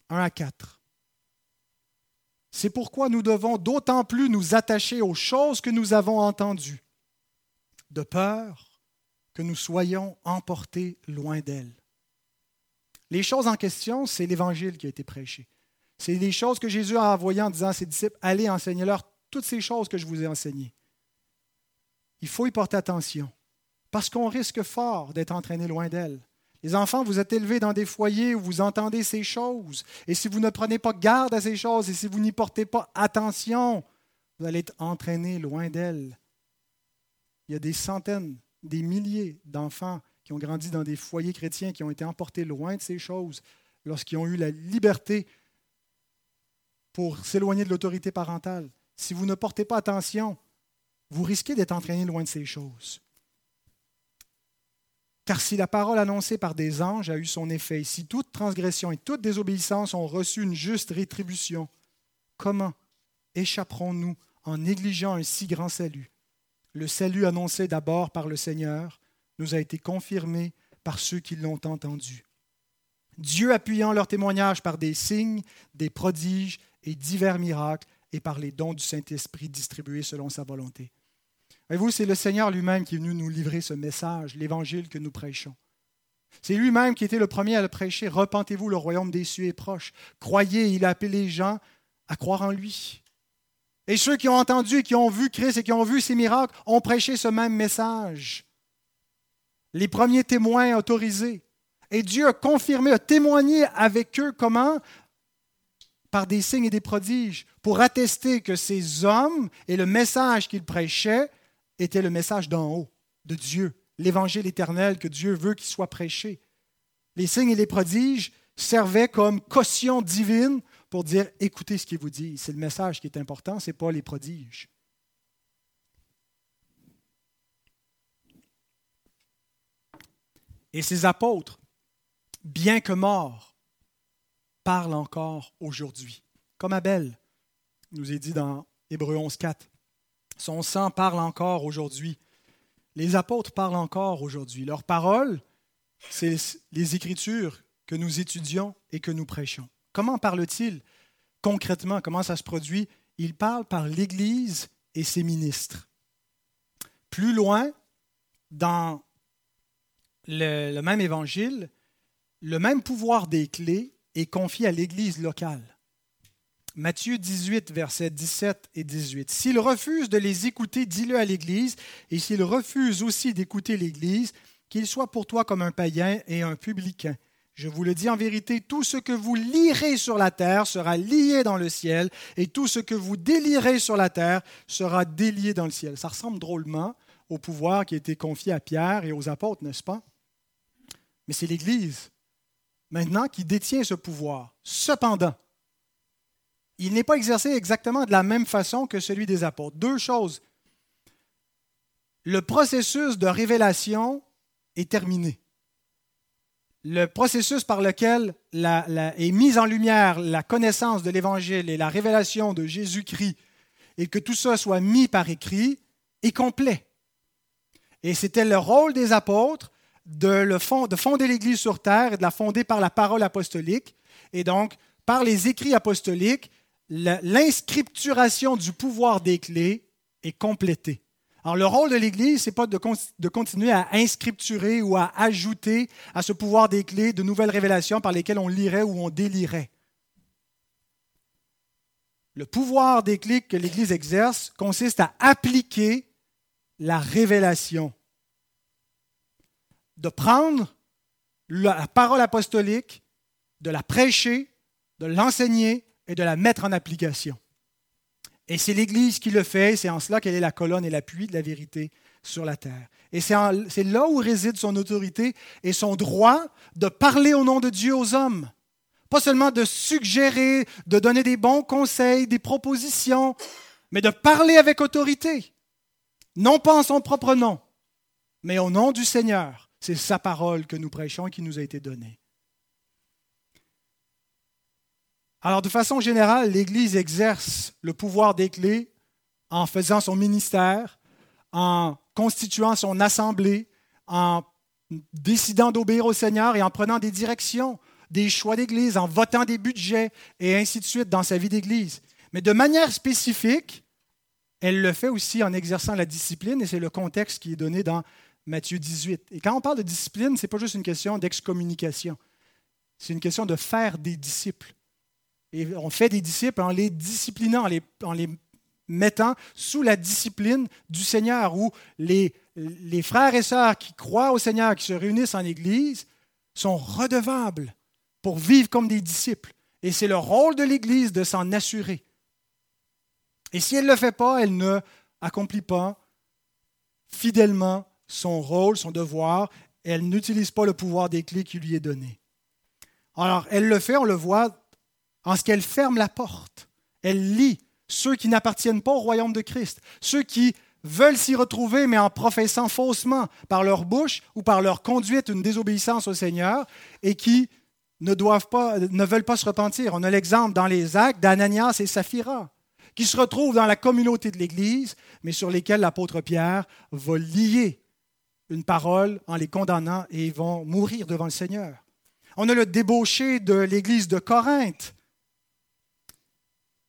1 à 4. C'est pourquoi nous devons d'autant plus nous attacher aux choses que nous avons entendues, de peur que nous soyons emportés loin d'elles. Les choses en question, c'est l'Évangile qui a été prêché. C'est les choses que Jésus a envoyées en disant à ses disciples, allez enseigner leur toutes ces choses que je vous ai enseignées. Il faut y porter attention, parce qu'on risque fort d'être entraîné loin d'elles. Les enfants, vous êtes élevés dans des foyers où vous entendez ces choses. Et si vous ne prenez pas garde à ces choses et si vous n'y portez pas attention, vous allez être entraînés loin d'elles. Il y a des centaines, des milliers d'enfants qui ont grandi dans des foyers chrétiens, qui ont été emportés loin de ces choses lorsqu'ils ont eu la liberté pour s'éloigner de l'autorité parentale. Si vous ne portez pas attention, vous risquez d'être entraînés loin de ces choses. Car si la parole annoncée par des anges a eu son effet, si toute transgression et toute désobéissance ont reçu une juste rétribution, comment échapperons-nous en négligeant un si grand salut? Le salut annoncé d'abord par le Seigneur nous a été confirmé par ceux qui l'ont entendu. Dieu appuyant leur témoignage par des signes, des prodiges et divers miracles et par les dons du Saint-Esprit distribués selon sa volonté. Voyez-vous, c'est le Seigneur lui-même qui est venu nous livrer ce message, l'évangile que nous prêchons. C'est lui-même qui était le premier à le prêcher. Repentez-vous, le royaume des cieux est proche. Croyez, il a appelé les gens à croire en lui. Et ceux qui ont entendu et qui ont vu Christ et qui ont vu ses miracles ont prêché ce même message. Les premiers témoins autorisés. Et Dieu a confirmé, a témoigné avec eux comment? Par des signes et des prodiges, pour attester que ces hommes et le message qu'ils prêchaient était le message d'en haut, de Dieu, l'évangile éternel que Dieu veut qu'il soit prêché. Les signes et les prodiges servaient comme caution divine pour dire écoutez ce qu'il vous dit. C'est le message qui est important, ce n'est pas les prodiges. Et ces apôtres, bien que morts, parlent encore aujourd'hui. Comme Abel nous est dit dans Hébreu 11, 4. Son sang parle encore aujourd'hui. Les apôtres parlent encore aujourd'hui. Leur parole, c'est les Écritures que nous étudions et que nous prêchons. Comment parle-t-il concrètement? Comment ça se produit? Il parle par l'Église et ses ministres. Plus loin, dans le, le même évangile, le même pouvoir des clés est confié à l'Église locale. Matthieu 18, versets 17 et 18. S'il refuse de les écouter, dis-le à l'Église, et s'il refuse aussi d'écouter l'Église, qu'il soit pour toi comme un païen et un publicain. Je vous le dis en vérité, tout ce que vous lirez sur la terre sera lié dans le ciel, et tout ce que vous délirez sur la terre sera délié dans le ciel. Ça ressemble drôlement au pouvoir qui a été confié à Pierre et aux apôtres, n'est-ce pas? Mais c'est l'Église maintenant qui détient ce pouvoir. Cependant, il n'est pas exercé exactement de la même façon que celui des apôtres. Deux choses. Le processus de révélation est terminé. Le processus par lequel est mise en lumière la connaissance de l'Évangile et la révélation de Jésus-Christ, et que tout ça soit mis par écrit, est complet. Et c'était le rôle des apôtres de, de fonder l'Église sur terre et de la fonder par la parole apostolique. Et donc, par les écrits apostoliques, l'inscripturation du pouvoir des clés est complétée. Alors, le rôle de l'Église, ce n'est pas de, de, continuer à inscripturer ou à ajouter à ce pouvoir des clés de nouvelles révélations par lesquelles on lirait ou on délirait. Le pouvoir des clés que l'Église exerce consiste à appliquer la révélation. De prendre la parole apostolique, de la prêcher, de l'enseigner, et de la mettre en application. Et c'est l'Église qui le fait, c'est en cela qu'elle est la colonne et l'appui de la vérité sur la terre. Et c'est là où réside son autorité et son droit de parler au nom de Dieu aux hommes. Pas seulement de suggérer, de donner des bons conseils, des propositions, mais de parler avec autorité. Non pas en son propre nom, mais au nom du Seigneur. C'est sa parole que nous prêchons et qui nous a été donnée. Alors, de façon générale, l'Église exerce le pouvoir des clés en faisant son ministère, en constituant son assemblée, en décidant d'obéir au Seigneur et en prenant des directions, des choix d'Église, en votant des budgets et ainsi de suite dans sa vie d'Église. Mais de manière spécifique, elle le fait aussi en exerçant la discipline et c'est le contexte qui est donné dans Matthieu 18. Et quand on parle de discipline, ce n'est pas juste une question d'excommunication, c'est une question de faire des disciples. Et on fait des disciples en les disciplinant, en les, mettant sous la discipline du Seigneur, où les, les frères et sœurs qui croient au Seigneur, qui se réunissent en Église, sont redevables pour vivre comme des disciples. Et c'est le rôle de l'Église de s'en assurer. Et si elle ne le fait pas, elle ne accomplit pas fidèlement son rôle, son devoir. Elle n'utilise pas le pouvoir des clés qui lui est donné. Alors, elle le fait, on le voit en ce qu'elle ferme la porte. Elle lit ceux qui n'appartiennent pas au royaume de Christ, ceux qui veulent s'y retrouver, mais en professant faussement par leur bouche ou par leur conduite une désobéissance au Seigneur, et qui ne, doivent pas, ne veulent pas se repentir. On a l'exemple dans les actes d'Ananias et Saphira, qui se retrouvent dans la communauté de l'Église, mais sur lesquels l'apôtre Pierre va lier une parole en les condamnant et ils vont mourir devant le Seigneur. On a le débauché de l'Église de Corinthe,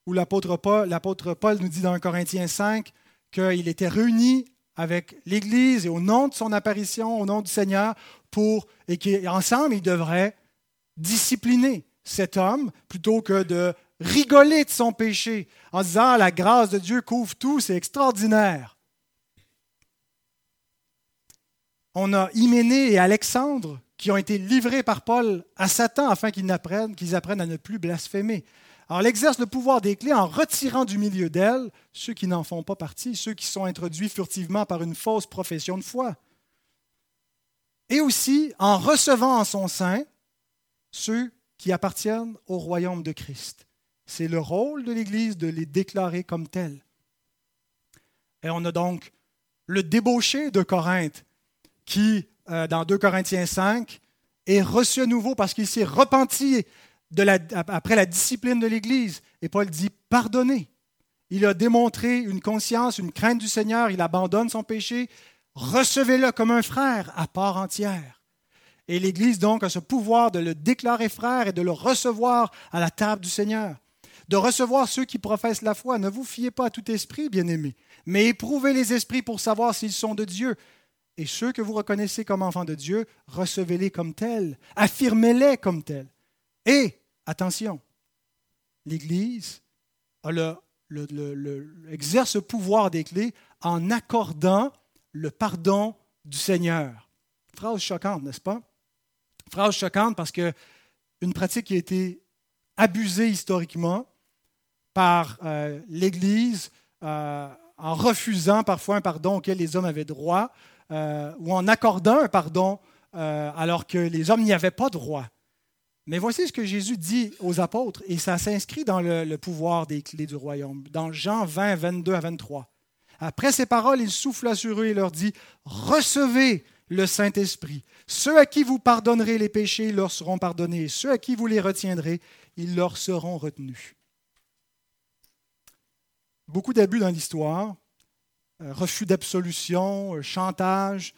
où l'apôtre Paul, nous dit dans 1 Corinthiens 5 qu'il était réuni avec l'Église et au nom de son apparition, au nom du Seigneur, pour, et qu'ensemble, ils devraient discipliner cet homme plutôt que de rigoler de son péché en disant la grâce de Dieu couvre tout, c'est extraordinaire. On a Hyménée et Alexandre qui ont été livrés par Paul à Satan afin qu'ils apprennent, qu'ils apprennent à ne plus blasphémer. Alors, elle exerce le pouvoir des clés en retirant du milieu d'elle ceux qui n'en font pas partie, ceux qui sont introduits furtivement par une fausse profession de foi. Et aussi en recevant en son sein ceux qui appartiennent au royaume de Christ. C'est le rôle de l'Église de les déclarer comme tels. Et on a donc le débauché de Corinthe qui, euh, dans 2 Corinthiens 5, est reçu à nouveau parce qu'il s'est repenti après la discipline de l'Église. Et Paul dit pardonnez. Il a démontré une conscience, une crainte du Seigneur, il abandonne son péché. Recevez-le comme un frère à part entière. Et l'Église donc a ce pouvoir de le déclarer frère et de le recevoir à la table du Seigneur. De recevoir ceux qui professent la foi. Ne vous fiez pas à tout esprit, bien-aimés, mais éprouvez les esprits pour savoir s'ils sont de Dieu. Et ceux que vous reconnaissez comme enfants de Dieu, recevez-les comme tels, affirmez-les comme tels. Et Attention, l'Église exerce le pouvoir des clés en accordant le pardon du Seigneur. Phrase choquante, n'est-ce pas? Phrase choquante parce que une pratique qui a été abusée historiquement par euh, l'Église euh, en refusant parfois un pardon auquel les hommes avaient droit euh, ou en accordant un pardon alors que les hommes n'y avaient pas droit. Mais voici ce que Jésus dit aux apôtres, et ça s'inscrit dans le, pouvoir des clés du royaume, dans Jean 20, 22 à 23. Après ces paroles, il souffla sur eux et leur dit, Recevez le Saint-Esprit. Ceux à qui vous pardonnerez les péchés leur seront pardonnés, ceux à qui vous les retiendrez, ils leur seront retenus. Beaucoup d'abus dans l'histoire, euh, refus d'absolution, euh, chantage,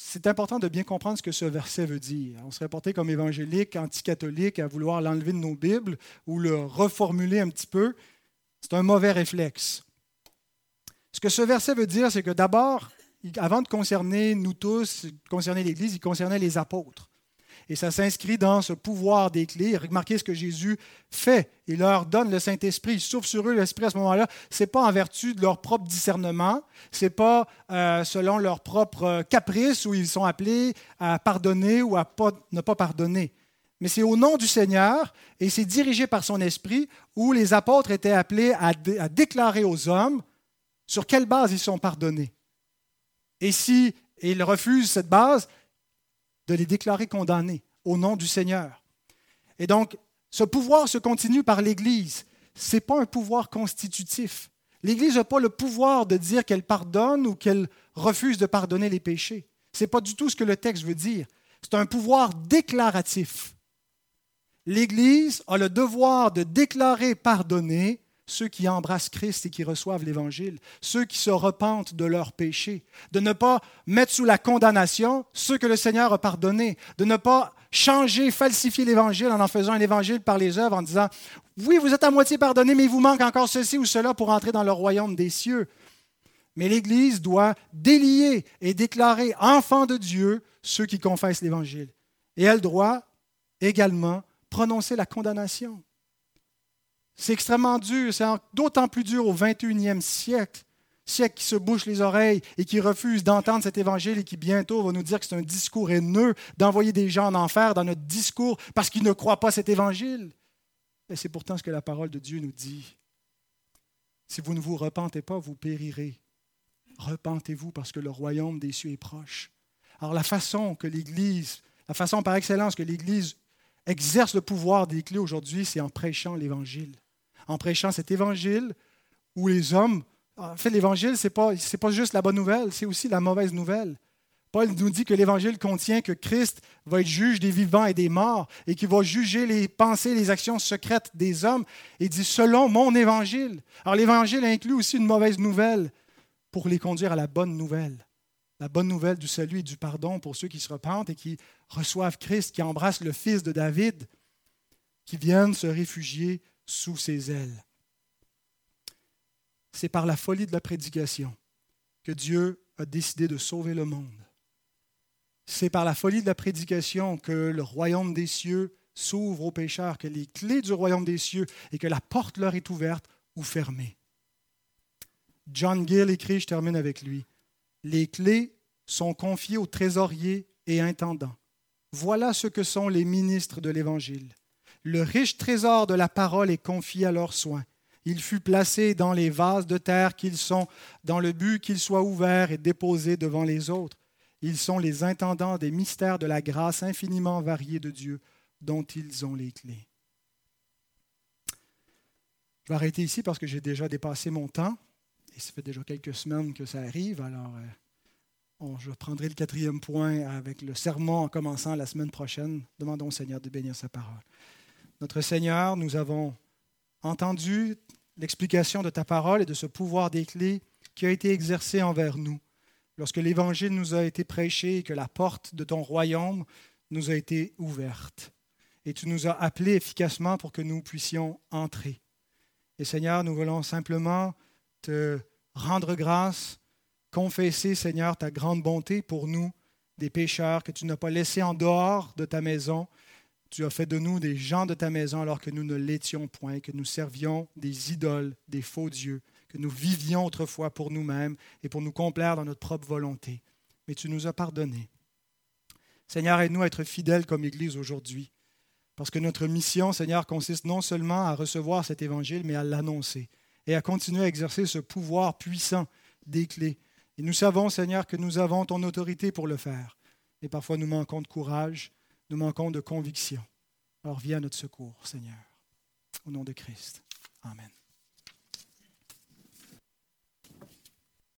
c'est important de bien comprendre ce que ce verset veut dire. On serait porté comme évangélique, anticatholique, à vouloir l'enlever de nos Bibles ou le reformuler un petit peu. C'est un mauvais réflexe. Ce que ce verset veut dire, c'est que d'abord, avant de concerner nous tous, concerner l'Église, il concernait les apôtres. Et ça s'inscrit dans ce pouvoir des clés. Remarquez ce que Jésus fait. Il leur donne le Saint-Esprit. Il souffle sur eux l'Esprit à ce moment-là. Ce n'est pas en vertu de leur propre discernement. Ce n'est pas euh, selon leur propre caprice où ils sont appelés à pardonner ou à ne pas pardonner. Mais c'est au nom du Seigneur et c'est dirigé par son Esprit où les apôtres étaient appelés à, à déclarer aux hommes sur quelle base ils sont pardonnés. Et si ils refusent cette base, de les déclarer condamnés au nom du Seigneur. Et donc, ce pouvoir se continue par l'Église. Ce n'est pas un pouvoir constitutif. L'Église n'a pas le pouvoir de dire qu'elle pardonne ou qu'elle refuse de pardonner les péchés. Ce n'est pas du tout ce que le texte veut dire. C'est un pouvoir déclaratif. L'Église a le devoir de déclarer pardonner ceux qui embrassent Christ et qui reçoivent l'Évangile, ceux qui se repentent de leurs péchés, de ne pas mettre sous la condamnation ceux que le Seigneur a pardonnés, de ne pas changer, falsifier l'Évangile en en faisant un Évangile par les œuvres, en disant, oui, vous êtes à moitié pardonné, mais il vous manque encore ceci ou cela pour entrer dans le royaume des cieux. Mais l'Église doit délier et déclarer enfants de Dieu ceux qui confessent l'Évangile. Et elle doit également prononcer la condamnation. C'est extrêmement dur, c'est d'autant plus dur au 21e siècle, siècle qui se bouche les oreilles et qui refuse d'entendre cet évangile et qui bientôt va nous dire que c'est un discours haineux d'envoyer des gens en enfer dans notre discours parce qu'ils ne croient pas cet évangile. Et c'est pourtant ce que la parole de Dieu nous dit. Si vous ne vous repentez pas, vous périrez. Repentez-vous parce que le royaume des cieux est proche. Alors la façon que l'Église, la façon par excellence que l'Église exerce le pouvoir des clés aujourd'hui, c'est en prêchant l'Évangile en prêchant cet évangile où les hommes. En fait, l'évangile, ce n'est pas, pas juste la bonne nouvelle, c'est aussi la mauvaise nouvelle. Paul nous dit que l'Évangile contient que Christ va être juge des vivants et des morts et qu'il va juger les pensées, les actions secrètes des hommes. Et dit selon mon Évangile. Alors l'Évangile inclut aussi une mauvaise nouvelle pour les conduire à la bonne nouvelle. La bonne nouvelle du salut et du pardon pour ceux qui se repentent et qui reçoivent Christ, qui embrassent le Fils de David, qui viennent se réfugier sous ses ailes. C'est par la folie de la prédication que Dieu a décidé de sauver le monde. C'est par la folie de la prédication que le royaume des cieux s'ouvre aux pécheurs, que les clés du royaume des cieux et que la porte leur est ouverte ou fermée. John Gill écrit, je termine avec lui, Les clés sont confiées aux trésoriers et intendants. Voilà ce que sont les ministres de l'Évangile. Le riche trésor de la parole est confié à leurs soins. Il fut placé dans les vases de terre qu'ils sont, dans le but qu'ils soient ouverts et déposés devant les autres. Ils sont les intendants des mystères de la grâce infiniment variée de Dieu, dont ils ont les clés. Je vais arrêter ici parce que j'ai déjà dépassé mon temps, et ça fait déjà quelques semaines que ça arrive, alors euh, je prendrai le quatrième point avec le sermon en commençant la semaine prochaine. Demandons au Seigneur de bénir sa parole. Notre Seigneur, nous avons entendu l'explication de ta parole et de ce pouvoir des clés qui a été exercé envers nous lorsque l'Évangile nous a été prêché et que la porte de ton royaume nous a été ouverte. Et tu nous as appelés efficacement pour que nous puissions entrer. Et Seigneur, nous voulons simplement te rendre grâce, confesser, Seigneur, ta grande bonté pour nous, des pécheurs que tu n'as pas laissés en dehors de ta maison, tu as fait de nous des gens de ta maison alors que nous ne l'étions point, que nous servions des idoles, des faux dieux, que nous vivions autrefois pour nous-mêmes et pour nous complaire dans notre propre volonté. Mais tu nous as pardonné. Seigneur, aide-nous à être fidèles comme Église aujourd'hui, parce que notre mission, Seigneur, consiste non seulement à recevoir cet évangile, mais à l'annoncer et à continuer à exercer ce pouvoir puissant des clés. Et nous savons, Seigneur, que nous avons ton autorité pour le faire. Et parfois nous manquons de courage, nous manquons de conviction. Alors viens à notre secours, Seigneur. Au nom de Christ. Amen.